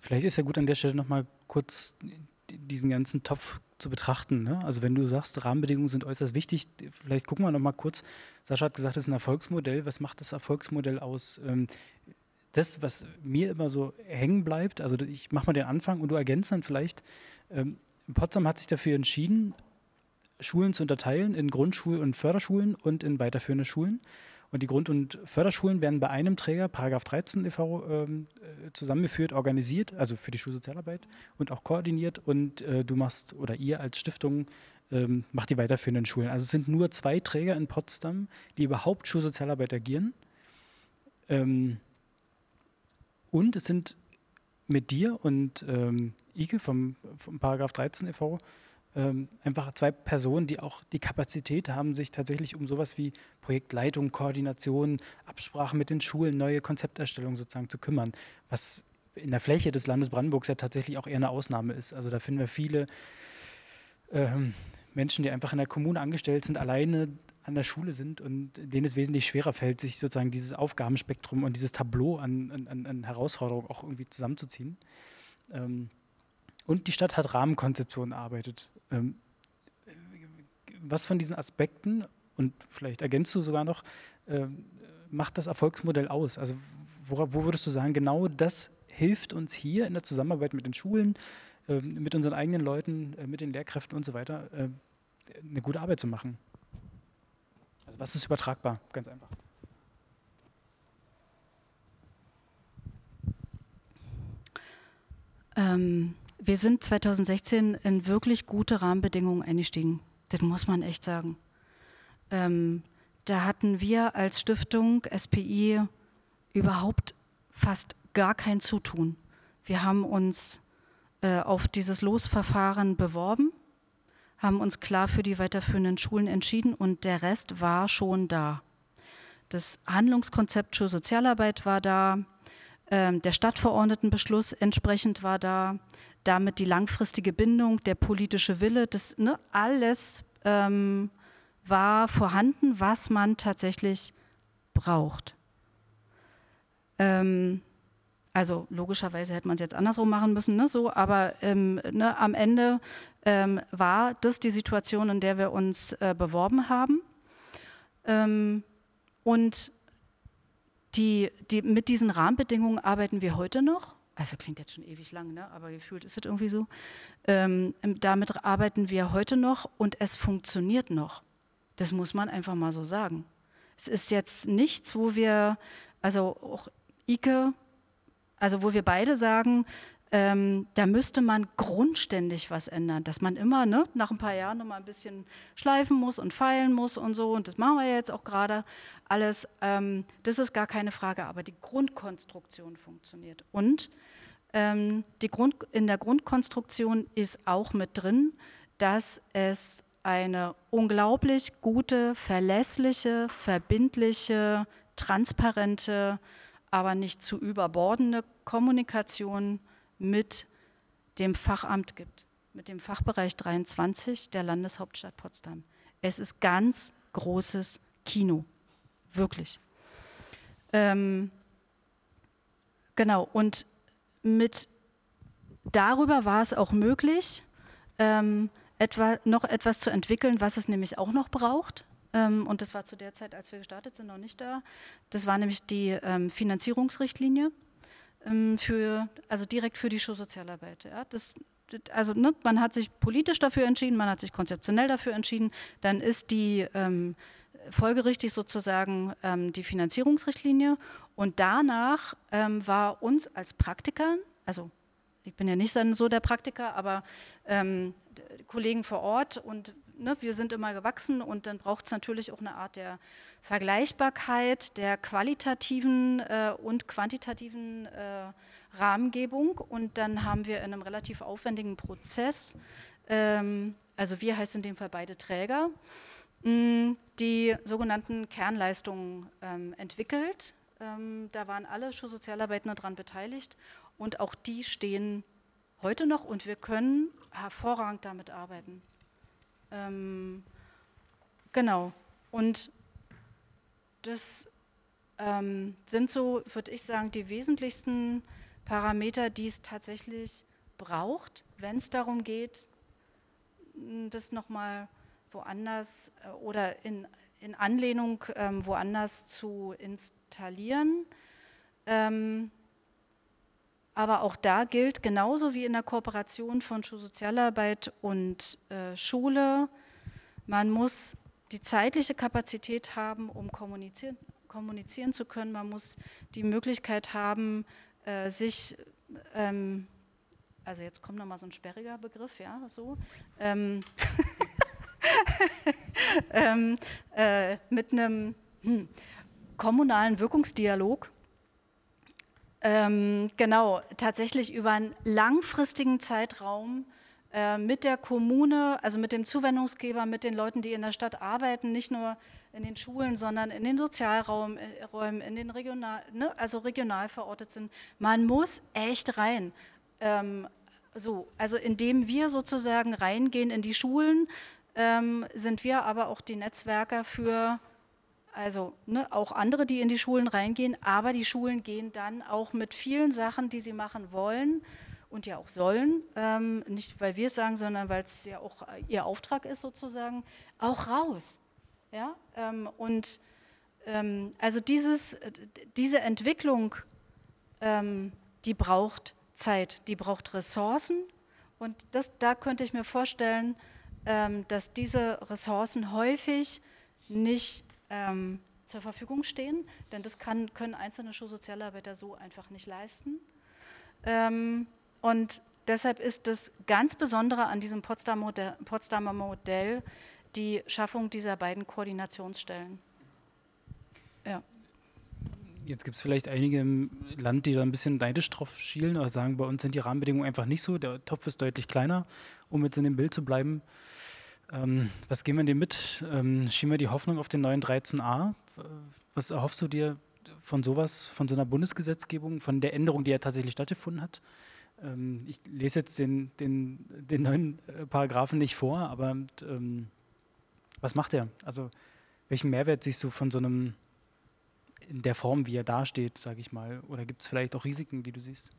Vielleicht ist ja gut an der Stelle nochmal kurz diesen ganzen Topf zu betrachten. Ne? Also wenn du sagst, Rahmenbedingungen sind äußerst wichtig, vielleicht gucken wir noch mal kurz. Sascha hat gesagt, das ist ein Erfolgsmodell. Was macht das Erfolgsmodell aus? Ähm, das, was mir immer so hängen bleibt, also ich mache mal den Anfang und du ergänzt dann vielleicht. Ähm, Potsdam hat sich dafür entschieden, Schulen zu unterteilen in Grundschul- und Förderschulen und in weiterführende Schulen. Und die Grund- und Förderschulen werden bei einem Träger, Paragraph 13 e.V., ähm, äh, zusammengeführt, organisiert, also für die Schulsozialarbeit und auch koordiniert. Und äh, du machst, oder ihr als Stiftung, ähm, macht die weiterführenden Schulen. Also es sind nur zwei Träger in Potsdam, die überhaupt Schulsozialarbeit agieren. Ähm, und es sind mit dir und ähm, Ike vom, vom Paragraph 13 e.V ähm, einfach zwei Personen, die auch die Kapazität haben, sich tatsächlich um sowas wie Projektleitung, Koordination, Absprache mit den Schulen, neue Konzepterstellung sozusagen zu kümmern, was in der Fläche des Landes Brandenburgs ja tatsächlich auch eher eine Ausnahme ist. Also da finden wir viele ähm, Menschen, die einfach in der Kommune angestellt sind, alleine an der Schule sind und denen es wesentlich schwerer fällt, sich sozusagen dieses Aufgabenspektrum und dieses Tableau an, an, an Herausforderungen auch irgendwie zusammenzuziehen. Ähm, und die Stadt hat Rahmenkonzeptionen erarbeitet. Ähm, was von diesen Aspekten, und vielleicht ergänzt du sogar noch, äh, macht das Erfolgsmodell aus? Also wo, wo, würdest du sagen, genau das hilft uns hier in der Zusammenarbeit mit den Schulen, äh, mit unseren eigenen Leuten, äh, mit den Lehrkräften und so weiter, eine gute Arbeit zu machen? Also was ist übertragbar? Ganz einfach. Ähm, wir sind 2016 in wirklich gute Rahmenbedingungen eingestiegen. Das muss man echt sagen. Ähm, da hatten wir als Stiftung SPI überhaupt fast gar kein Zutun. Wir haben uns äh, auf dieses Losverfahren beworben, haben uns klar für die weiterführenden Schulen entschieden und der Rest war schon da. Das Handlungskonzept zur Sozialarbeit war da, ähm, der Stadtverordnetenbeschluss entsprechend war da, damit die langfristige Bindung, der politische Wille, das ne, alles ähm, war vorhanden, was man tatsächlich braucht. Ähm, also logischerweise hätte man es jetzt andersrum machen müssen, ne, so, aber ähm, ne, am Ende ähm, war das die Situation, in der wir uns äh, beworben haben. Ähm, und die, die, mit diesen Rahmenbedingungen arbeiten wir heute noch also klingt jetzt schon ewig lang, ne? aber gefühlt ist es irgendwie so. Ähm, damit arbeiten wir heute noch und es funktioniert noch. Das muss man einfach mal so sagen. Es ist jetzt nichts, wo wir, also auch Ike, also wo wir beide sagen, ähm, da müsste man grundständig was ändern, dass man immer ne, nach ein paar Jahren noch mal ein bisschen schleifen muss und feilen muss und so. Und das machen wir jetzt auch gerade alles. Ähm, das ist gar keine Frage, aber die Grundkonstruktion funktioniert. Und ähm, die Grund, in der Grundkonstruktion ist auch mit drin, dass es eine unglaublich gute, verlässliche, verbindliche, transparente, aber nicht zu überbordende Kommunikation mit dem Fachamt gibt, mit dem Fachbereich 23 der Landeshauptstadt Potsdam. Es ist ganz großes Kino, wirklich. Ähm, genau, und mit darüber war es auch möglich, ähm, etwa, noch etwas zu entwickeln, was es nämlich auch noch braucht. Ähm, und das war zu der Zeit, als wir gestartet sind, noch nicht da. Das war nämlich die ähm, Finanzierungsrichtlinie für, also direkt für die Schulsozialarbeit. Ja. Das, also ne, man hat sich politisch dafür entschieden, man hat sich konzeptionell dafür entschieden, dann ist die ähm, folgerichtig sozusagen ähm, die Finanzierungsrichtlinie und danach ähm, war uns als Praktikern, also ich bin ja nicht so der Praktiker, aber ähm, Kollegen vor Ort und ne, wir sind immer gewachsen und dann braucht es natürlich auch eine Art der Vergleichbarkeit, der qualitativen äh, und quantitativen äh, Rahmengebung und dann haben wir in einem relativ aufwendigen Prozess, ähm, also wir heißen in dem Fall beide Träger, mh, die sogenannten Kernleistungen ähm, entwickelt. Ähm, da waren alle Schulsozialarbeitende daran beteiligt und auch die stehen heute noch und wir können hervorragend damit arbeiten. Ähm, genau. Und das ähm, sind so, würde ich sagen, die wesentlichsten Parameter, die es tatsächlich braucht, wenn es darum geht, das nochmal woanders äh, oder in, in Anlehnung ähm, woanders zu installieren. Ähm, aber auch da gilt genauso wie in der Kooperation von Schulsozialarbeit und äh, Schule, man muss die zeitliche Kapazität haben, um kommunizieren, kommunizieren zu können. Man muss die Möglichkeit haben, äh, sich, ähm, also jetzt kommt nochmal so ein sperriger Begriff, ja, so, ähm, ähm, äh, mit einem hm, kommunalen Wirkungsdialog ähm, genau, tatsächlich über einen langfristigen Zeitraum äh, mit der Kommune, also mit dem Zuwendungsgeber, mit den Leuten, die in der Stadt arbeiten, nicht nur in den Schulen, sondern in den Sozialräumen, äh, in den regional, ne, also regional verortet sind. Man muss echt rein. Ähm, so, also indem wir sozusagen reingehen in die Schulen, ähm, sind wir aber auch die Netzwerker für also ne, auch andere, die in die Schulen reingehen, aber die Schulen gehen dann auch mit vielen Sachen, die sie machen wollen und ja auch sollen, ähm, nicht weil wir es sagen, sondern weil es ja auch ihr Auftrag ist sozusagen, auch raus. Ja? Ähm, und ähm, also dieses, diese Entwicklung, ähm, die braucht Zeit, die braucht Ressourcen und das, da könnte ich mir vorstellen, ähm, dass diese Ressourcen häufig nicht ähm, zur Verfügung stehen, denn das kann, können einzelne Schulsozialarbeiter so einfach nicht leisten. Ähm, und deshalb ist das ganz Besondere an diesem Potsdamer Modell, Potsdamer Modell die Schaffung dieser beiden Koordinationsstellen. Ja. Jetzt gibt es vielleicht einige im Land, die da ein bisschen neidisch drauf schielen, aber sagen, bei uns sind die Rahmenbedingungen einfach nicht so. Der Topf ist deutlich kleiner, um jetzt in dem Bild zu bleiben. Ähm, was gehen wir dir mit? Ähm, schieben wir die Hoffnung auf den neuen 13a? Was erhoffst du dir von sowas, von so einer Bundesgesetzgebung, von der Änderung, die ja tatsächlich stattgefunden hat? Ähm, ich lese jetzt den, den, den neuen äh, Paragraphen nicht vor, aber ähm, was macht er? Also welchen Mehrwert siehst du von so einem, in der Form, wie er dasteht, sage ich mal? Oder gibt es vielleicht auch Risiken, die du siehst?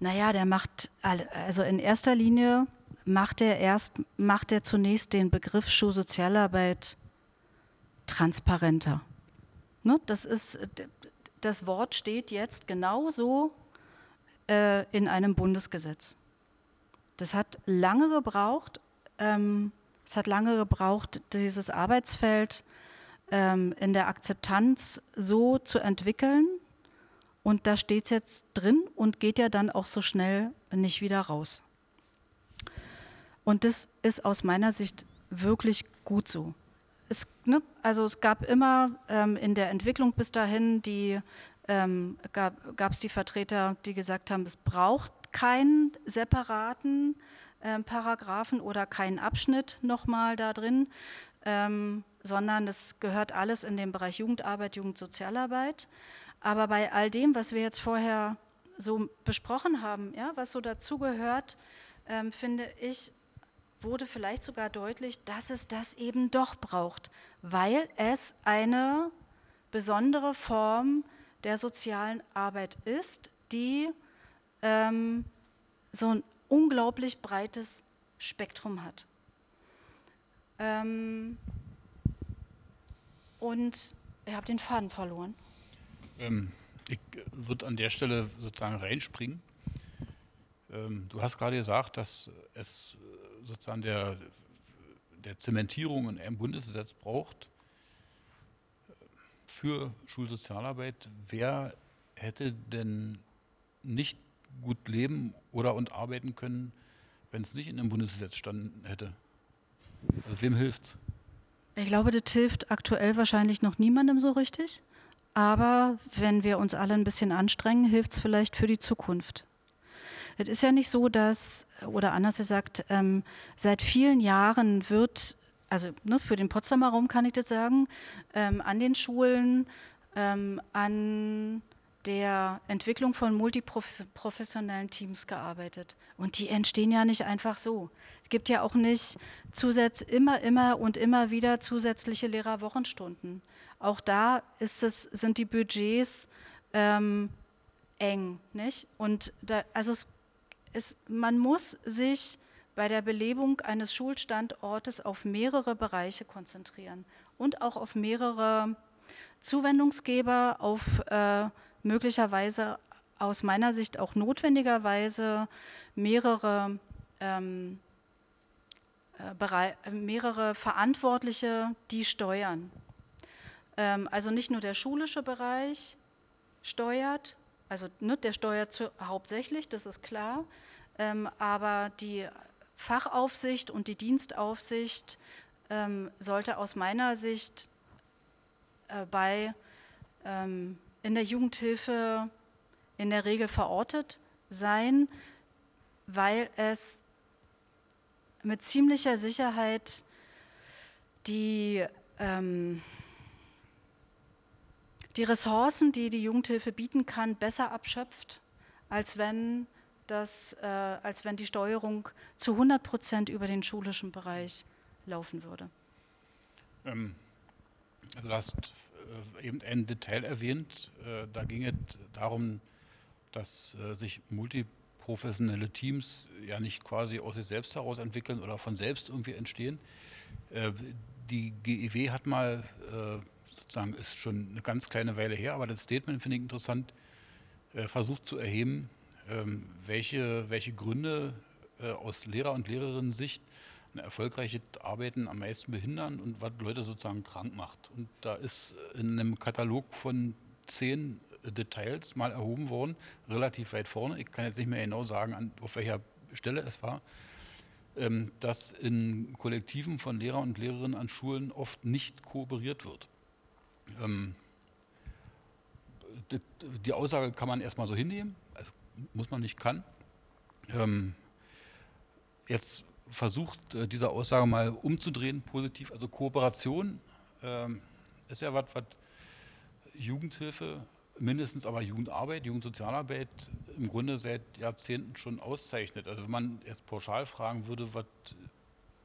Naja, der macht, also in erster Linie macht er erst, macht er zunächst den Begriff Schulsozialarbeit transparenter. Ne, das ist, das Wort steht jetzt genauso äh, in einem Bundesgesetz. Das hat lange gebraucht, ähm, es hat lange gebraucht, dieses Arbeitsfeld ähm, in der Akzeptanz so zu entwickeln. Und da steht es jetzt drin und geht ja dann auch so schnell nicht wieder raus. Und das ist aus meiner Sicht wirklich gut so. Es, ne, also es gab immer ähm, in der Entwicklung bis dahin die ähm, gab es die Vertreter, die gesagt haben, es braucht keinen separaten äh, Paragraphen oder keinen Abschnitt nochmal da drin, ähm, sondern es gehört alles in den Bereich Jugendarbeit, Jugendsozialarbeit. Aber bei all dem, was wir jetzt vorher so besprochen haben, ja, was so dazugehört, ähm, finde ich, wurde vielleicht sogar deutlich, dass es das eben doch braucht, weil es eine besondere Form der sozialen Arbeit ist, die ähm, so ein unglaublich breites Spektrum hat. Ähm, und ich habe den Faden verloren. Ähm, ich würde an der Stelle sozusagen reinspringen. Ähm, du hast gerade gesagt, dass es sozusagen der, der Zementierung einem Bundesgesetz braucht für Schulsozialarbeit. Wer hätte denn nicht gut leben oder und arbeiten können, wenn es nicht in einem Bundesgesetz standen hätte? Also wem hilft's? Ich glaube, das hilft aktuell wahrscheinlich noch niemandem so richtig. Aber wenn wir uns alle ein bisschen anstrengen, hilft es vielleicht für die Zukunft. Es ist ja nicht so, dass, oder anders gesagt, ähm, seit vielen Jahren wird, also ne, für den Potsdamer Raum kann ich das sagen, ähm, an den Schulen, ähm, an der Entwicklung von multiprofessionellen Teams gearbeitet. Und die entstehen ja nicht einfach so. Es gibt ja auch nicht zusatz immer, immer und immer wieder zusätzliche Lehrerwochenstunden. Auch da es, sind die Budgets ähm, eng. Nicht? Und da, also es, es, man muss sich bei der Belebung eines Schulstandortes auf mehrere Bereiche konzentrieren und auch auf mehrere Zuwendungsgeber, auf äh, möglicherweise aus meiner Sicht auch notwendigerweise mehrere, ähm, äh, mehrere Verantwortliche, die steuern. Ähm, also nicht nur der schulische Bereich steuert, also ne, der steuert zu, hauptsächlich, das ist klar, ähm, aber die Fachaufsicht und die Dienstaufsicht ähm, sollte aus meiner Sicht äh, bei ähm, in der Jugendhilfe in der Regel verortet sein, weil es mit ziemlicher Sicherheit die, ähm, die Ressourcen, die die Jugendhilfe bieten kann, besser abschöpft, als wenn, das, äh, als wenn die Steuerung zu 100 Prozent über den schulischen Bereich laufen würde. Ähm, also du hast äh, eben ein Detail erwähnt. Äh, da ging es darum, dass äh, sich multiprofessionelle Teams ja nicht quasi aus sich selbst heraus entwickeln oder von selbst irgendwie entstehen. Die GEW hat mal, sozusagen ist schon eine ganz kleine Weile her, aber das Statement finde ich interessant, versucht zu erheben, ähm, welche, welche Gründe aus Lehrer- und Lehrerinnen-Sicht ein erfolgreiches Arbeiten am meisten behindern und was Leute sozusagen krank macht. Und da ist in einem Katalog von zehn Details mal erhoben worden, relativ weit vorne. Ich kann jetzt nicht mehr genau sagen, auf welcher Stelle es war, ähm, dass in Kollektiven von Lehrern und Lehrerinnen an Schulen oft nicht kooperiert wird. Ähm, die Aussage kann man erstmal so hinnehmen, also muss man nicht kann. Ähm, jetzt versucht, äh, diese Aussage mal umzudrehen, positiv. Also Kooperation ähm, ist ja was, was Jugendhilfe, mindestens aber Jugendarbeit, Jugendsozialarbeit im Grunde seit Jahrzehnten schon auszeichnet. Also wenn man jetzt pauschal fragen würde, was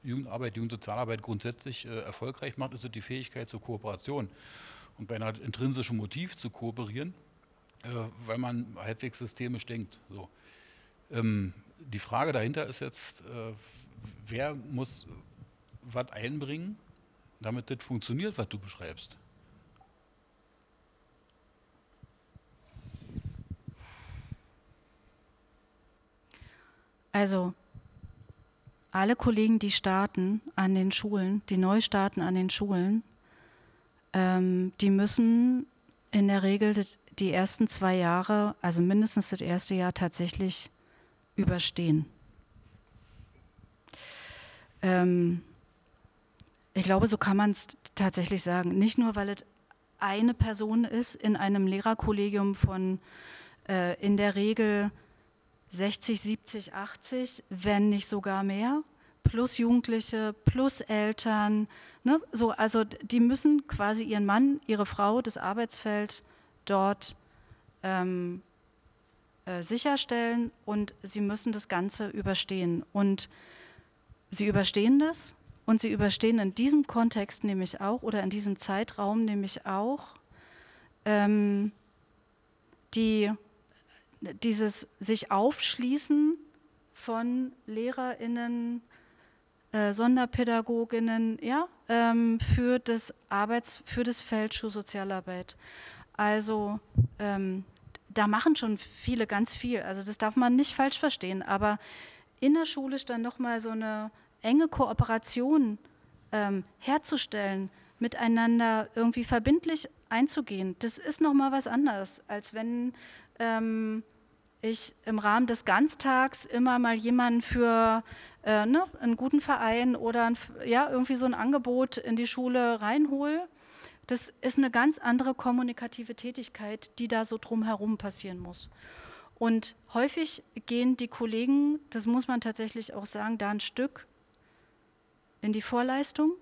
Jugendarbeit, Jugendsozialarbeit grundsätzlich äh, erfolgreich macht, ist es die Fähigkeit zur Kooperation und bei einer intrinsischen Motiv zu kooperieren, äh, weil man halbwegs systemisch denkt. So. Ähm, die Frage dahinter ist jetzt, äh, wer muss was einbringen, damit das funktioniert, was du beschreibst? Also alle Kollegen, die starten an den Schulen, die neu starten an den Schulen, ähm, die müssen in der Regel die ersten zwei Jahre, also mindestens das erste Jahr tatsächlich überstehen. Ähm, ich glaube, so kann man es tatsächlich sagen. Nicht nur, weil es eine Person ist in einem Lehrerkollegium von äh, in der Regel 60, 70, 80, wenn nicht sogar mehr, plus Jugendliche, plus Eltern. Ne? So, also die müssen quasi ihren Mann, ihre Frau, das Arbeitsfeld dort ähm, äh, sicherstellen und sie müssen das Ganze überstehen. Und Sie überstehen das und sie überstehen in diesem Kontext nämlich auch oder in diesem Zeitraum nämlich auch ähm, die, dieses sich aufschließen von LehrerInnen, äh, Sonderpädagoginnen, ja, ähm, für das Arbeits-, für das Feld Schulsozialarbeit. Also ähm, da machen schon viele ganz viel. Also das darf man nicht falsch verstehen. Aber innerschulisch dann nochmal so eine enge Kooperation ähm, herzustellen, miteinander irgendwie verbindlich einzugehen, das ist nochmal was anderes, als wenn ähm, ich im Rahmen des Ganztags immer mal jemanden für äh, ne, einen guten Verein oder ein, ja, irgendwie so ein Angebot in die Schule reinhole. Das ist eine ganz andere kommunikative Tätigkeit, die da so drumherum passieren muss. Und häufig gehen die Kollegen, das muss man tatsächlich auch sagen, da ein Stück in die Vorleistung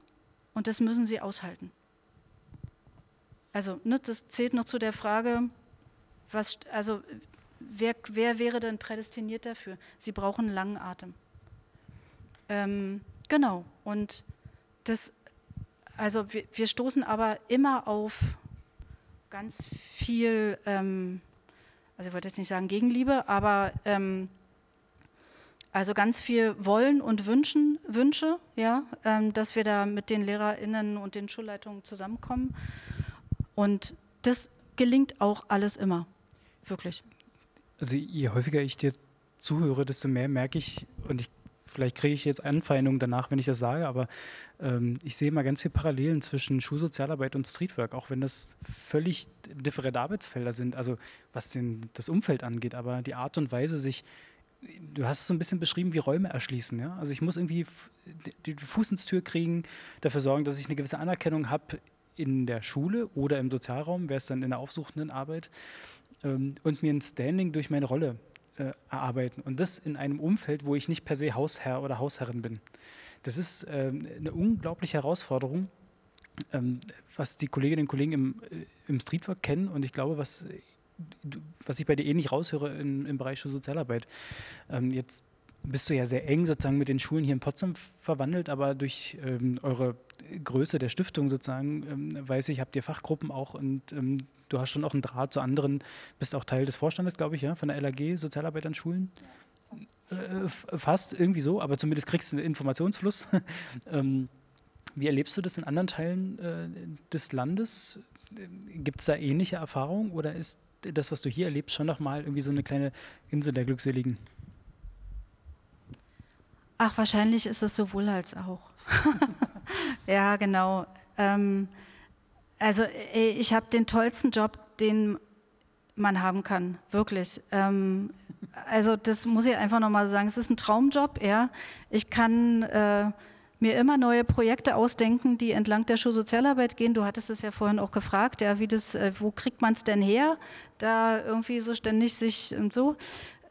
und das müssen sie aushalten. Also ne, das zählt noch zu der Frage, was, also wer, wer wäre denn prädestiniert dafür? Sie brauchen langen Atem. Ähm, genau, und das, also wir, wir, stoßen aber immer auf ganz viel, ähm, also ich wollte jetzt nicht sagen Gegenliebe, aber ähm, also ganz viel Wollen und Wünschen, Wünsche, ja, ähm, dass wir da mit den LehrerInnen und den Schulleitungen zusammenkommen. Und das gelingt auch alles immer, wirklich. Also je häufiger ich dir zuhöre, desto mehr merke ich, und ich, vielleicht kriege ich jetzt Anfeindungen danach, wenn ich das sage, aber ähm, ich sehe mal ganz viele Parallelen zwischen Schulsozialarbeit und Streetwork, auch wenn das völlig differente Arbeitsfelder sind, also was den, das Umfeld angeht, aber die Art und Weise, sich du hast es so ein bisschen beschrieben wie Räume erschließen. Ja? Also ich muss irgendwie die Fuß ins Tür kriegen, dafür sorgen, dass ich eine gewisse Anerkennung habe in der Schule oder im Sozialraum, wäre es dann in der aufsuchenden Arbeit ähm, und mir ein Standing durch meine Rolle äh, erarbeiten. Und das in einem Umfeld, wo ich nicht per se Hausherr oder Hausherrin bin. Das ist äh, eine unglaubliche Herausforderung, ähm, was die Kolleginnen und Kollegen im, äh, im Streetwork kennen und ich glaube, was, was ich bei dir eh nicht raushöre in, im Bereich Sozialarbeit. Ähm, jetzt bist du ja sehr eng sozusagen mit den Schulen hier in Potsdam verwandelt, aber durch ähm, eure Größe der Stiftung sozusagen, ähm, weiß ich, habt ihr Fachgruppen auch und ähm, du hast schon auch einen Draht zu anderen, bist auch Teil des Vorstandes, glaube ich, ja, von der LAG, Sozialarbeit an Schulen. Äh, fast irgendwie so, aber zumindest kriegst du einen Informationsfluss. ähm, wie erlebst du das in anderen Teilen äh, des Landes? Gibt es da ähnliche Erfahrungen oder ist das, was du hier erlebst, schon nochmal irgendwie so eine kleine Insel der Glückseligen? Ach, wahrscheinlich ist es sowohl als auch. ja, genau. Ähm, also ich habe den tollsten Job, den man haben kann, wirklich. Ähm, also das muss ich einfach nochmal sagen. Es ist ein Traumjob, ja. Ich kann äh, mir immer neue Projekte ausdenken, die entlang der Schulsozialarbeit gehen. Du hattest es ja vorhin auch gefragt, ja, wie das, äh, wo kriegt man es denn her, da irgendwie so ständig sich und so.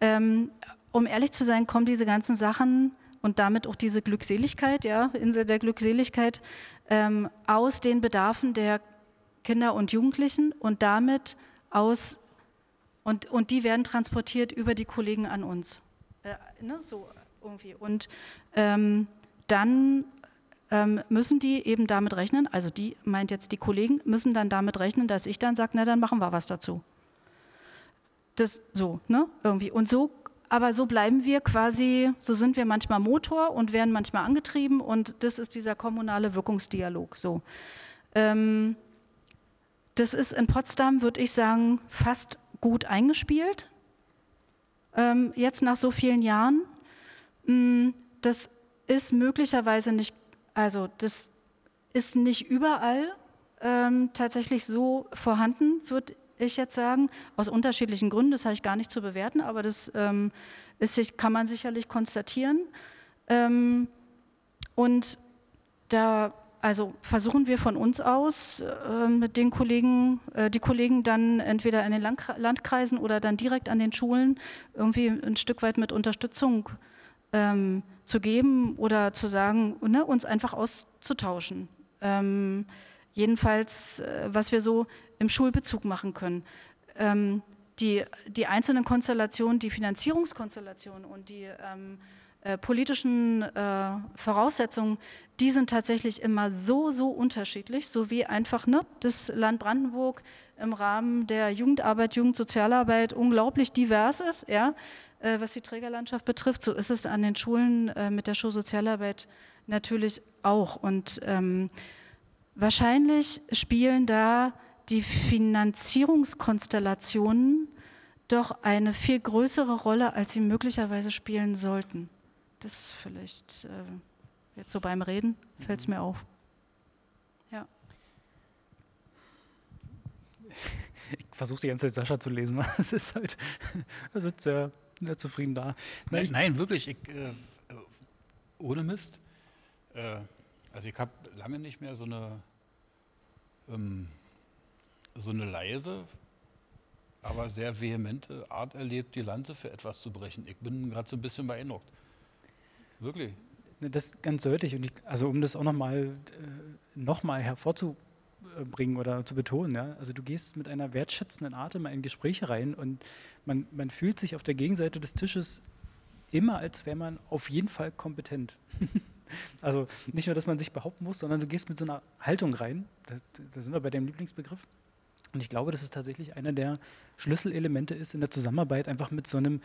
Ähm, um ehrlich zu sein, kommen diese ganzen Sachen und damit auch diese Glückseligkeit, ja, Insel der Glückseligkeit, ähm, aus den Bedarfen der Kinder und Jugendlichen und damit aus, und, und die werden transportiert über die Kollegen an uns. Äh, ne, so irgendwie. Und ähm, dann ähm, müssen die eben damit rechnen, also die meint jetzt die Kollegen, müssen dann damit rechnen, dass ich dann sage, na dann machen wir was dazu. Das so, ne? Irgendwie. Und so, aber so bleiben wir quasi, so sind wir manchmal Motor und werden manchmal angetrieben und das ist dieser kommunale Wirkungsdialog. So. Ähm, das ist in Potsdam, würde ich sagen, fast gut eingespielt. Ähm, jetzt nach so vielen Jahren. Mm, das ist möglicherweise nicht, also das ist nicht überall ähm, tatsächlich so vorhanden, würde ich jetzt sagen, aus unterschiedlichen Gründen. Das habe ich gar nicht zu bewerten, aber das ähm, ist, kann man sicherlich konstatieren. Ähm, und da also versuchen wir von uns aus äh, mit den Kollegen, äh, die Kollegen dann entweder in den Land Landkreisen oder dann direkt an den Schulen irgendwie ein Stück weit mit Unterstützung ähm, zu geben oder zu sagen, ne, uns einfach auszutauschen. Ähm, jedenfalls, äh, was wir so im Schulbezug machen können. Ähm, die, die einzelnen Konstellationen, die Finanzierungskonstellationen und die ähm, äh, politischen äh, Voraussetzungen, die sind tatsächlich immer so, so unterschiedlich, so wie einfach ne, das Land Brandenburg im Rahmen der Jugendarbeit, Jugendsozialarbeit unglaublich divers ist, ja, äh, was die Trägerlandschaft betrifft. So ist es an den Schulen äh, mit der Schulsozialarbeit natürlich auch. Und ähm, wahrscheinlich spielen da die Finanzierungskonstellationen doch eine viel größere Rolle, als sie möglicherweise spielen sollten. Das vielleicht äh, jetzt so beim Reden fällt es mir auf. Ja. Ich versuche die ganze Zeit Sascha zu lesen. Es ist halt, er sitzt sehr, sehr zufrieden da. Nein, ich, nein wirklich, ich, äh, ohne Mist. Äh, also ich habe lange nicht mehr so eine, ähm, so eine leise, aber sehr vehemente Art erlebt, die Lanze für etwas zu brechen. Ich bin gerade so ein bisschen beeindruckt. Wirklich. Das ist ganz deutlich. Und ich, also um das auch nochmal äh, noch hervorzubringen oder zu betonen, ja? also du gehst mit einer wertschätzenden Art immer in Gespräche rein und man, man fühlt sich auf der Gegenseite des Tisches immer, als wäre man auf jeden Fall kompetent. also nicht nur, dass man sich behaupten muss, sondern du gehst mit so einer Haltung rein. Da, da sind wir bei deinem Lieblingsbegriff. Und ich glaube, dass es tatsächlich einer der Schlüsselelemente ist in der Zusammenarbeit, einfach mit so einem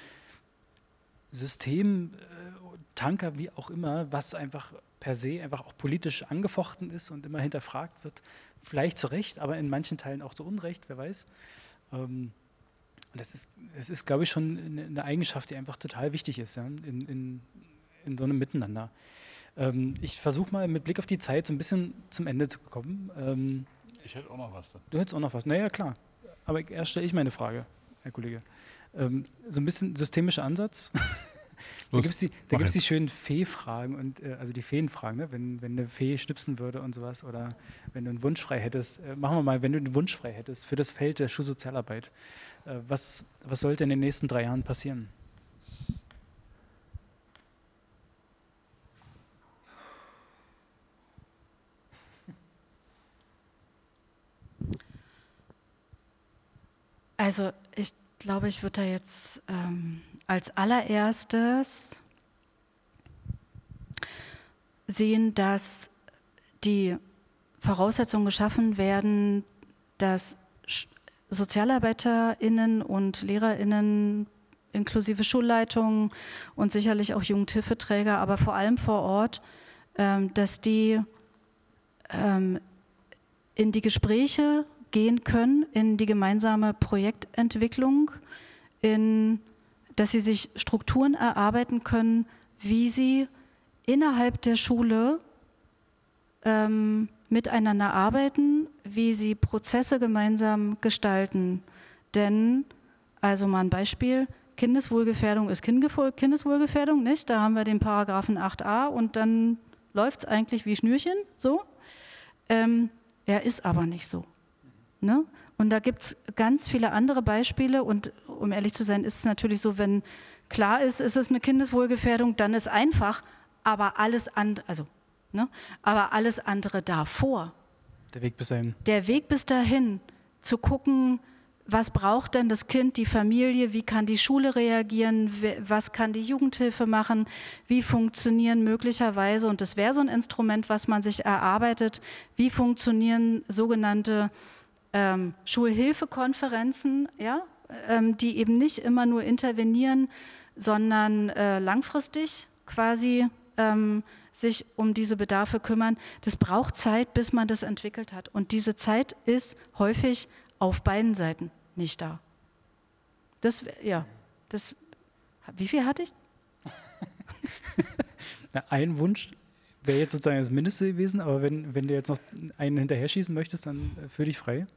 System, äh, Tanker, wie auch immer, was einfach per se einfach auch politisch angefochten ist und immer hinterfragt wird. Vielleicht zu Recht, aber in manchen Teilen auch zu Unrecht, wer weiß. Ähm, und das ist, das ist, glaube ich, schon eine Eigenschaft, die einfach total wichtig ist ja, in, in, in so einem Miteinander. Ähm, ich versuche mal mit Blick auf die Zeit so ein bisschen zum Ende zu kommen. Ähm, ich hätte auch noch was. Dann. Du hättest auch noch was. Naja, klar. Aber erst stelle ich meine Frage, Herr Kollege. Ähm, so ein bisschen systemischer Ansatz. da gibt es die, die schönen Fee-Fragen, und, äh, also die Feenfragen, ne? wenn, wenn eine Fee schnipsen würde und sowas. Oder wenn du einen Wunsch frei hättest. Äh, machen wir mal, wenn du einen Wunsch frei hättest für das Feld der Schulsozialarbeit. Äh, was, was sollte in den nächsten drei Jahren passieren? Also ich glaube, ich würde da jetzt ähm, als allererstes sehen, dass die Voraussetzungen geschaffen werden, dass SozialarbeiterInnen und LehrerInnen inklusive Schulleitungen und sicherlich auch Jugendhilfeträger, aber vor allem vor Ort, ähm, dass die ähm, in die Gespräche gehen können in die gemeinsame Projektentwicklung, in, dass sie sich Strukturen erarbeiten können, wie sie innerhalb der Schule ähm, miteinander arbeiten, wie sie Prozesse gemeinsam gestalten. Denn, also mal ein Beispiel, Kindeswohlgefährdung ist Kindeswohlgefährdung, nicht? Da haben wir den Paragraphen 8a und dann läuft es eigentlich wie Schnürchen, so. Ähm, er ist aber nicht so. Ne? Und da gibt es ganz viele andere Beispiele. Und um ehrlich zu sein, ist es natürlich so, wenn klar ist, ist es eine Kindeswohlgefährdung, dann ist einfach, aber alles andere, also, ne? aber alles andere davor. Der Weg bis dahin. Der Weg bis dahin, zu gucken, was braucht denn das Kind, die Familie, wie kann die Schule reagieren, was kann die Jugendhilfe machen, wie funktionieren möglicherweise, und das wäre so ein Instrument, was man sich erarbeitet, wie funktionieren sogenannte ähm, Schulhilfekonferenzen, ja, ähm, die eben nicht immer nur intervenieren, sondern äh, langfristig quasi ähm, sich um diese Bedarfe kümmern. Das braucht Zeit, bis man das entwickelt hat. Und diese Zeit ist häufig auf beiden Seiten nicht da. Das, ja, das, wie viel hatte ich? ein Wunsch wäre jetzt sozusagen das Mindeste gewesen, aber wenn, wenn du jetzt noch einen hinterher schießen möchtest, dann äh, fühl dich frei.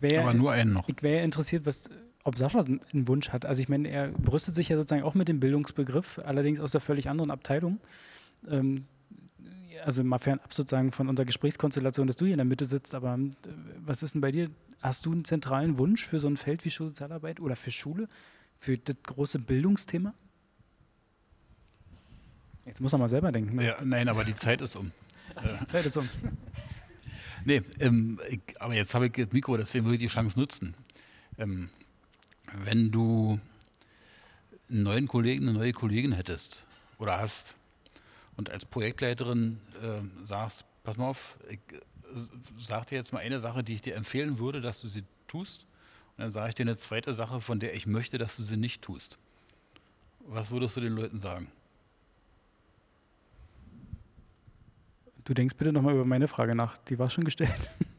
Wär, Aber nur einen noch. Ich wäre interessiert, was, ob Sascha einen Wunsch hat. Also ich meine, er brüstet sich ja sozusagen auch mit dem Bildungsbegriff, allerdings aus der völlig anderen Abteilung. Ähm, also mal fernab sozusagen von unserer Gesprächskonstellation, dass du hier in der Mitte sitzt, aber äh, was ist denn bei dir? Hast du einen zentralen Wunsch für so ein Feld wie Schulsozialarbeit oder für Schule, für das große Bildungsthema? Jetzt muss er mal selber denken. Ne? Ja, nein, aber die Zeit ist um. die Zeit ist um. Nee, ähm, ich, aber jetzt habe ich das Mikro, deswegen würde ich die Chance nutzen. Ähm, wenn du einen neuen Kollegen, eine neue Kollegin hättest oder hast und als Projektleiterin äh, sagst, pass mal auf, ich äh, sag dir jetzt mal eine Sache, die ich dir empfehlen würde, dass du sie tust. Und dann sage ich dir eine zweite Sache, von der ich möchte, dass du sie nicht tust. Was würdest du den Leuten sagen? Du denkst bitte nochmal über meine Frage nach. Die war schon gestellt.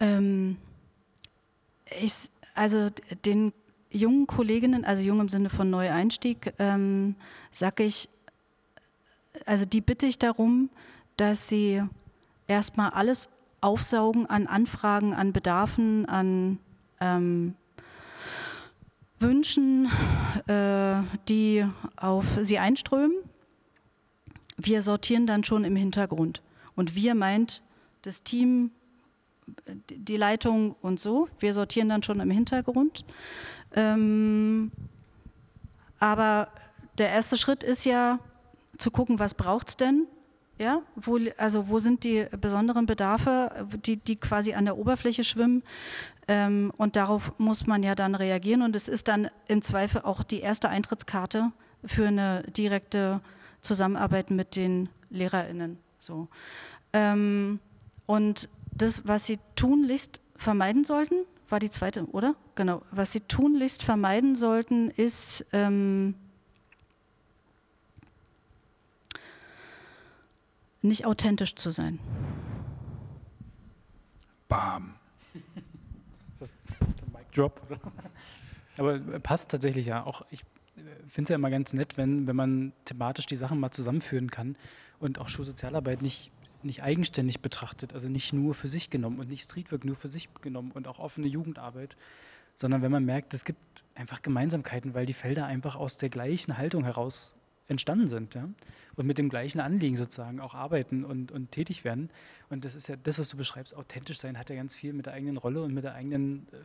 Ähm, ich, also den jungen Kolleginnen, also jung im Sinne von Neueinstieg, ähm, sage ich, also die bitte ich darum, dass sie erstmal alles aufsaugen an Anfragen, an Bedarfen, an ähm, Wünschen, äh, die auf sie einströmen. Wir sortieren dann schon im Hintergrund. Und wir meint das Team, die Leitung und so. Wir sortieren dann schon im Hintergrund. Ähm, aber der erste Schritt ist ja zu gucken, was braucht es denn? Ja, wo, also wo sind die besonderen Bedarfe, die, die quasi an der Oberfläche schwimmen? Ähm, und darauf muss man ja dann reagieren. Und es ist dann im Zweifel auch die erste Eintrittskarte für eine direkte Zusammenarbeit mit den LehrerInnen. So. Ähm, und das, was sie tunlichst vermeiden sollten, war die zweite, oder? Genau. Was sie tunlichst vermeiden sollten, ist ähm, nicht authentisch zu sein. Bam. Das ist Mic Drop. Aber passt tatsächlich ja. Auch ich finde es ja immer ganz nett, wenn, wenn man thematisch die Sachen mal zusammenführen kann und auch Schulsozialarbeit nicht, nicht eigenständig betrachtet, also nicht nur für sich genommen und nicht Streetwork nur für sich genommen und auch offene Jugendarbeit, sondern wenn man merkt, es gibt einfach Gemeinsamkeiten, weil die Felder einfach aus der gleichen Haltung heraus entstanden sind ja? und mit dem gleichen Anliegen sozusagen auch arbeiten und, und tätig werden. Und das ist ja das, was du beschreibst, authentisch sein hat ja ganz viel mit der eigenen Rolle und mit der eigenen äh,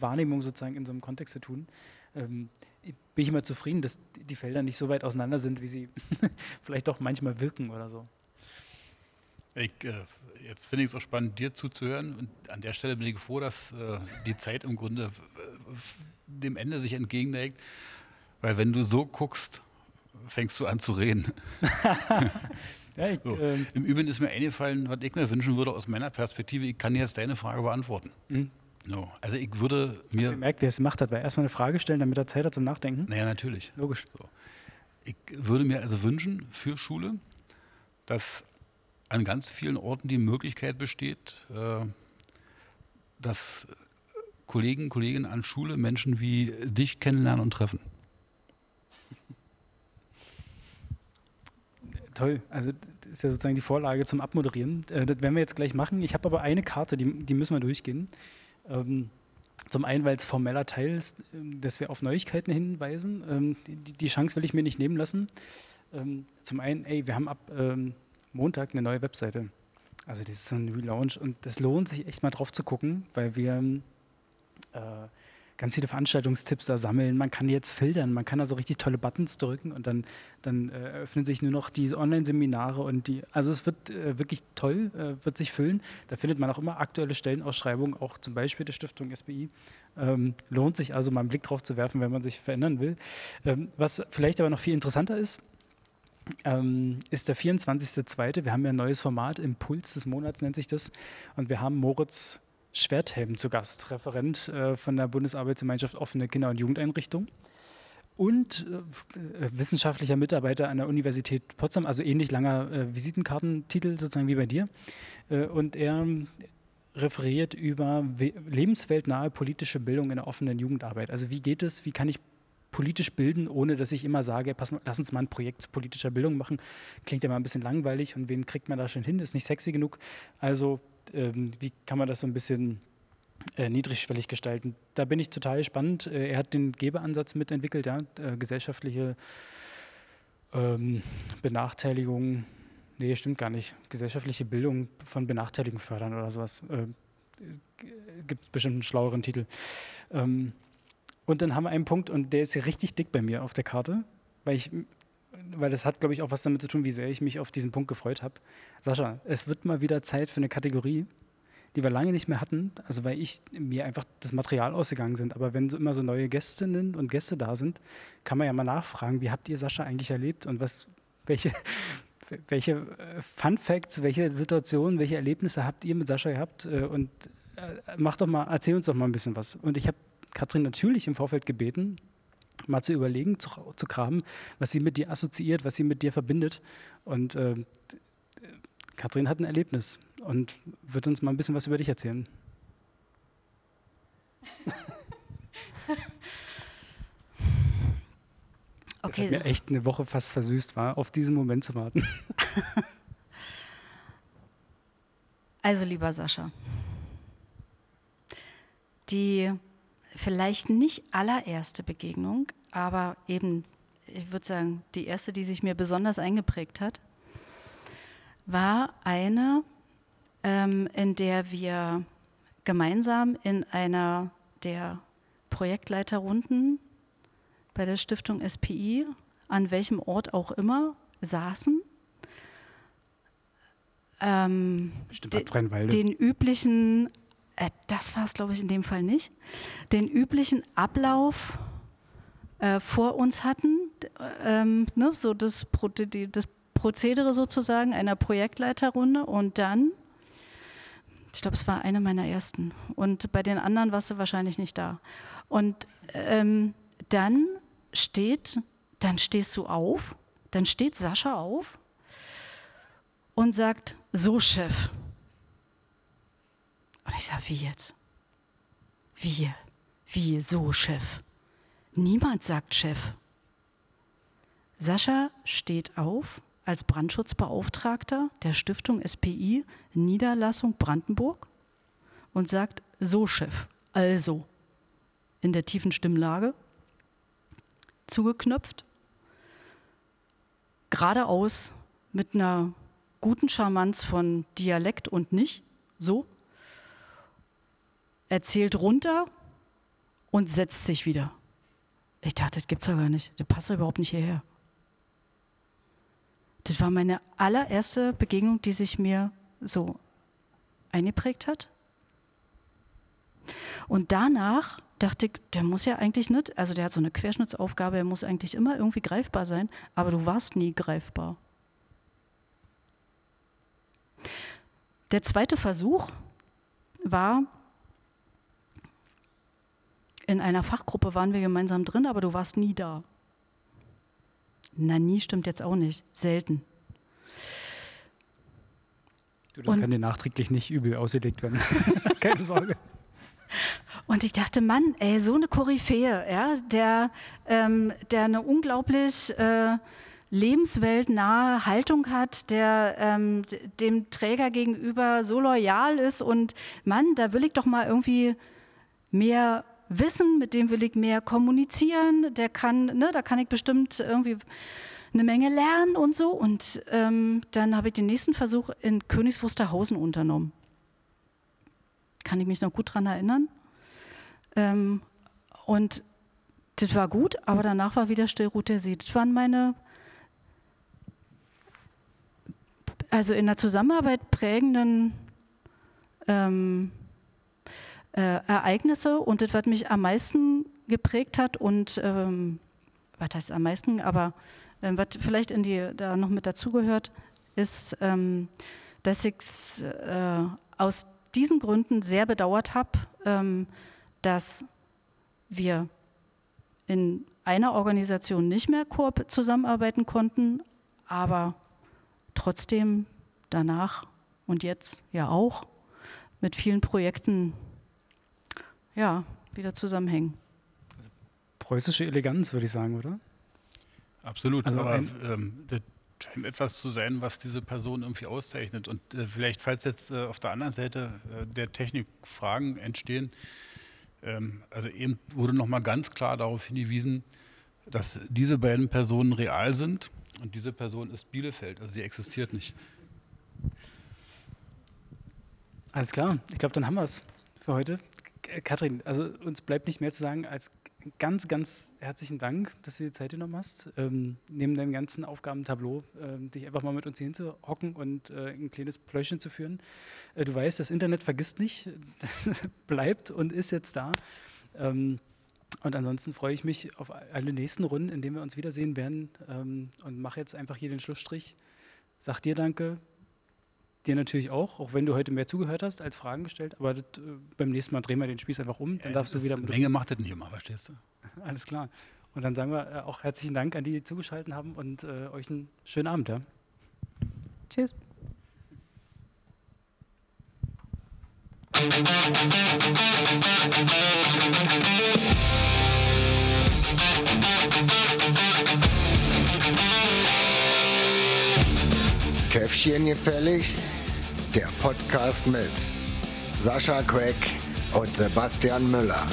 Wahrnehmung sozusagen in so einem Kontext zu tun. Ähm, bin ich immer zufrieden, dass die Felder nicht so weit auseinander sind, wie sie vielleicht auch manchmal wirken oder so. Ich, äh, jetzt finde ich es auch spannend, dir zuzuhören. Und an der Stelle bin ich froh, dass äh, die Zeit im Grunde äh, dem Ende sich entgegenneigt. Weil wenn du so guckst, fängst du an zu reden. ja, ich, so. ähm, Im Übrigen ist mir eingefallen, was ich mir wünschen würde aus meiner Perspektive. Ich kann jetzt deine Frage beantworten. Mhm. No. Also ich würde mir. Du merkt, wer es gemacht hat, weil erstmal eine Frage stellen, damit er Zeit hat zum Nachdenken. Naja, natürlich. Logisch. So. Ich würde mir also wünschen für Schule, dass an ganz vielen Orten die Möglichkeit besteht, äh, dass Kollegen, Kolleginnen an Schule Menschen wie dich kennenlernen und treffen. Toll, also das ist ja sozusagen die Vorlage zum Abmoderieren. Äh, das werden wir jetzt gleich machen. Ich habe aber eine Karte, die, die müssen wir durchgehen. Ähm, zum einen, weil es formeller Teil ist, ähm, dass wir auf Neuigkeiten hinweisen. Ähm, die, die, Chance will ich mir nicht nehmen lassen. Ähm, zum einen, ey, wir haben ab ähm, Montag eine neue Webseite. Also das ist so ein Relaunch und das lohnt sich echt mal drauf zu gucken, weil wir äh, ganz viele Veranstaltungstipps da sammeln. Man kann jetzt filtern, man kann da so richtig tolle Buttons drücken und dann, dann äh, öffnen sich nur noch diese Online-Seminare und die, also es wird äh, wirklich toll, äh, wird sich füllen. Da findet man auch immer aktuelle Stellenausschreibungen, auch zum Beispiel der Stiftung SBI. Ähm, lohnt sich also mal einen Blick drauf zu werfen, wenn man sich verändern will. Ähm, was vielleicht aber noch viel interessanter ist, ähm, ist der 24.02. Wir haben ja ein neues Format, Impuls des Monats nennt sich das. Und wir haben Moritz Schwerthelm zu Gast, Referent äh, von der Bundesarbeitsgemeinschaft Offene Kinder- und Jugendeinrichtung und äh, wissenschaftlicher Mitarbeiter an der Universität Potsdam, also ähnlich langer äh, Visitenkartentitel sozusagen wie bei dir. Äh, und er referiert über lebensweltnahe politische Bildung in der offenen Jugendarbeit. Also wie geht es, wie kann ich politisch bilden, ohne dass ich immer sage, pass mal, lass uns mal ein Projekt politischer Bildung machen. Klingt ja mal ein bisschen langweilig und wen kriegt man da schon hin? Ist nicht sexy genug. Also ähm, wie kann man das so ein bisschen äh, niedrigschwellig gestalten? Da bin ich total spannend. Äh, er hat den Gebeansatz mitentwickelt, ja, äh, gesellschaftliche ähm, Benachteiligung, nee, stimmt gar nicht, gesellschaftliche Bildung von Benachteiligungen fördern oder sowas. Äh, gibt bestimmt einen schlaueren Titel. Ähm, und dann haben wir einen Punkt, und der ist hier richtig dick bei mir auf der Karte, weil ich weil das hat, glaube ich, auch was damit zu tun, wie sehr ich mich auf diesen Punkt gefreut habe. Sascha, es wird mal wieder Zeit für eine Kategorie, die wir lange nicht mehr hatten, also weil ich mir einfach das Material ausgegangen sind. Aber wenn so immer so neue Gästinnen und Gäste da sind, kann man ja mal nachfragen, wie habt ihr Sascha eigentlich erlebt und was, welche, welche äh, Fun Facts, welche Situationen, welche Erlebnisse habt ihr mit Sascha gehabt? Äh, und äh, mach doch mal, erzähl uns doch mal ein bisschen was. Und ich habe Katrin natürlich im Vorfeld gebeten, mal zu überlegen, zu, zu graben, was sie mit dir assoziiert, was sie mit dir verbindet. Und äh, Kathrin hat ein Erlebnis und wird uns mal ein bisschen was über dich erzählen. Das hat mir echt eine Woche fast versüßt war, auf diesen Moment zu warten. Also, lieber Sascha, die vielleicht nicht allererste Begegnung, aber eben, ich würde sagen, die erste, die sich mir besonders eingeprägt hat, war eine, ähm, in der wir gemeinsam in einer der Projektleiterrunden bei der Stiftung SPI, an welchem Ort auch immer, saßen. Ähm, de, den üblichen, äh, das war es glaube ich in dem Fall nicht, den üblichen Ablauf äh, vor uns hatten, ähm, ne, so das, das Prozedere sozusagen einer Projektleiterrunde und dann, ich glaube, es war eine meiner ersten und bei den anderen warst du wahrscheinlich nicht da. Und ähm, dann steht, dann stehst du auf, dann steht Sascha auf und sagt, so Chef. Und ich sage, wie jetzt? Wie? Wie so Chef? Niemand sagt Chef. Sascha steht auf als Brandschutzbeauftragter der Stiftung SPI Niederlassung Brandenburg und sagt, so Chef, also in der tiefen Stimmlage, zugeknöpft, geradeaus mit einer guten Charmanz von Dialekt und nicht, so, erzählt runter und setzt sich wieder. Ich dachte, das gibt's doch gar nicht. Das passt doch überhaupt nicht hierher. Das war meine allererste Begegnung, die sich mir so eingeprägt hat. Und danach dachte ich, der muss ja eigentlich nicht, also der hat so eine Querschnittsaufgabe, er muss eigentlich immer irgendwie greifbar sein, aber du warst nie greifbar. Der zweite Versuch war, in einer Fachgruppe waren wir gemeinsam drin, aber du warst nie da. Na, nie stimmt jetzt auch nicht. Selten. Du, das Und kann dir nachträglich nicht übel ausgelegt werden. Keine Sorge. Und ich dachte, Mann, ey, so eine Koryphäe, ja, der, ähm, der eine unglaublich äh, lebensweltnahe Haltung hat, der ähm, dem Träger gegenüber so loyal ist und Mann, da will ich doch mal irgendwie mehr wissen, mit dem will ich mehr kommunizieren, der kann, ne, da kann ich bestimmt irgendwie eine Menge lernen und so. Und ähm, dann habe ich den nächsten Versuch in Königs Wusterhausen unternommen. Kann ich mich noch gut daran erinnern. Ähm, und das war gut, aber danach war wieder Stillruht der See. Das waren meine, also in der Zusammenarbeit prägenden ähm, äh, Ereignisse und das, was mich am meisten geprägt hat und ähm, was heißt am meisten, aber äh, was vielleicht in die da noch mit dazugehört, ist, ähm, dass ich es äh, aus diesen Gründen sehr bedauert habe, ähm, dass wir in einer Organisation nicht mehr zusammenarbeiten konnten, aber trotzdem danach und jetzt ja auch mit vielen Projekten ja, wieder zusammenhängen. Also preußische Eleganz, würde ich sagen, oder? Absolut. Also aber ähm, das scheint etwas zu sein, was diese Person irgendwie auszeichnet. Und äh, vielleicht, falls jetzt äh, auf der anderen Seite äh, der Technik Fragen entstehen, ähm, also eben wurde nochmal ganz klar darauf hingewiesen, dass diese beiden Personen real sind und diese Person ist Bielefeld, also sie existiert nicht. Alles klar, ich glaube, dann haben wir es für heute. Kathrin, also uns bleibt nicht mehr zu sagen als ganz, ganz herzlichen Dank, dass du dir Zeit genommen hast, ähm, neben deinem ganzen Aufgabentableau, ähm, dich einfach mal mit uns hier hinzuhocken und äh, ein kleines Pläuschen zu führen. Äh, du weißt, das Internet vergisst nicht, bleibt und ist jetzt da. Ähm, und ansonsten freue ich mich auf alle nächsten Runden, in denen wir uns wiedersehen werden ähm, und mache jetzt einfach hier den Schlussstrich. Sag dir Danke, Dir natürlich auch, auch wenn du heute mehr zugehört hast als Fragen gestellt. Aber das, äh, beim nächsten Mal drehen wir den Spieß einfach um. Dann darfst du wieder. Menge macht das nicht immer, verstehst du? Alles klar. Und dann sagen wir äh, auch herzlichen Dank an die, die zugeschaltet haben und äh, euch einen schönen Abend. Ja? Tschüss. Thank you. Käffchen gefällig? Der Podcast mit Sascha Craig und Sebastian Müller.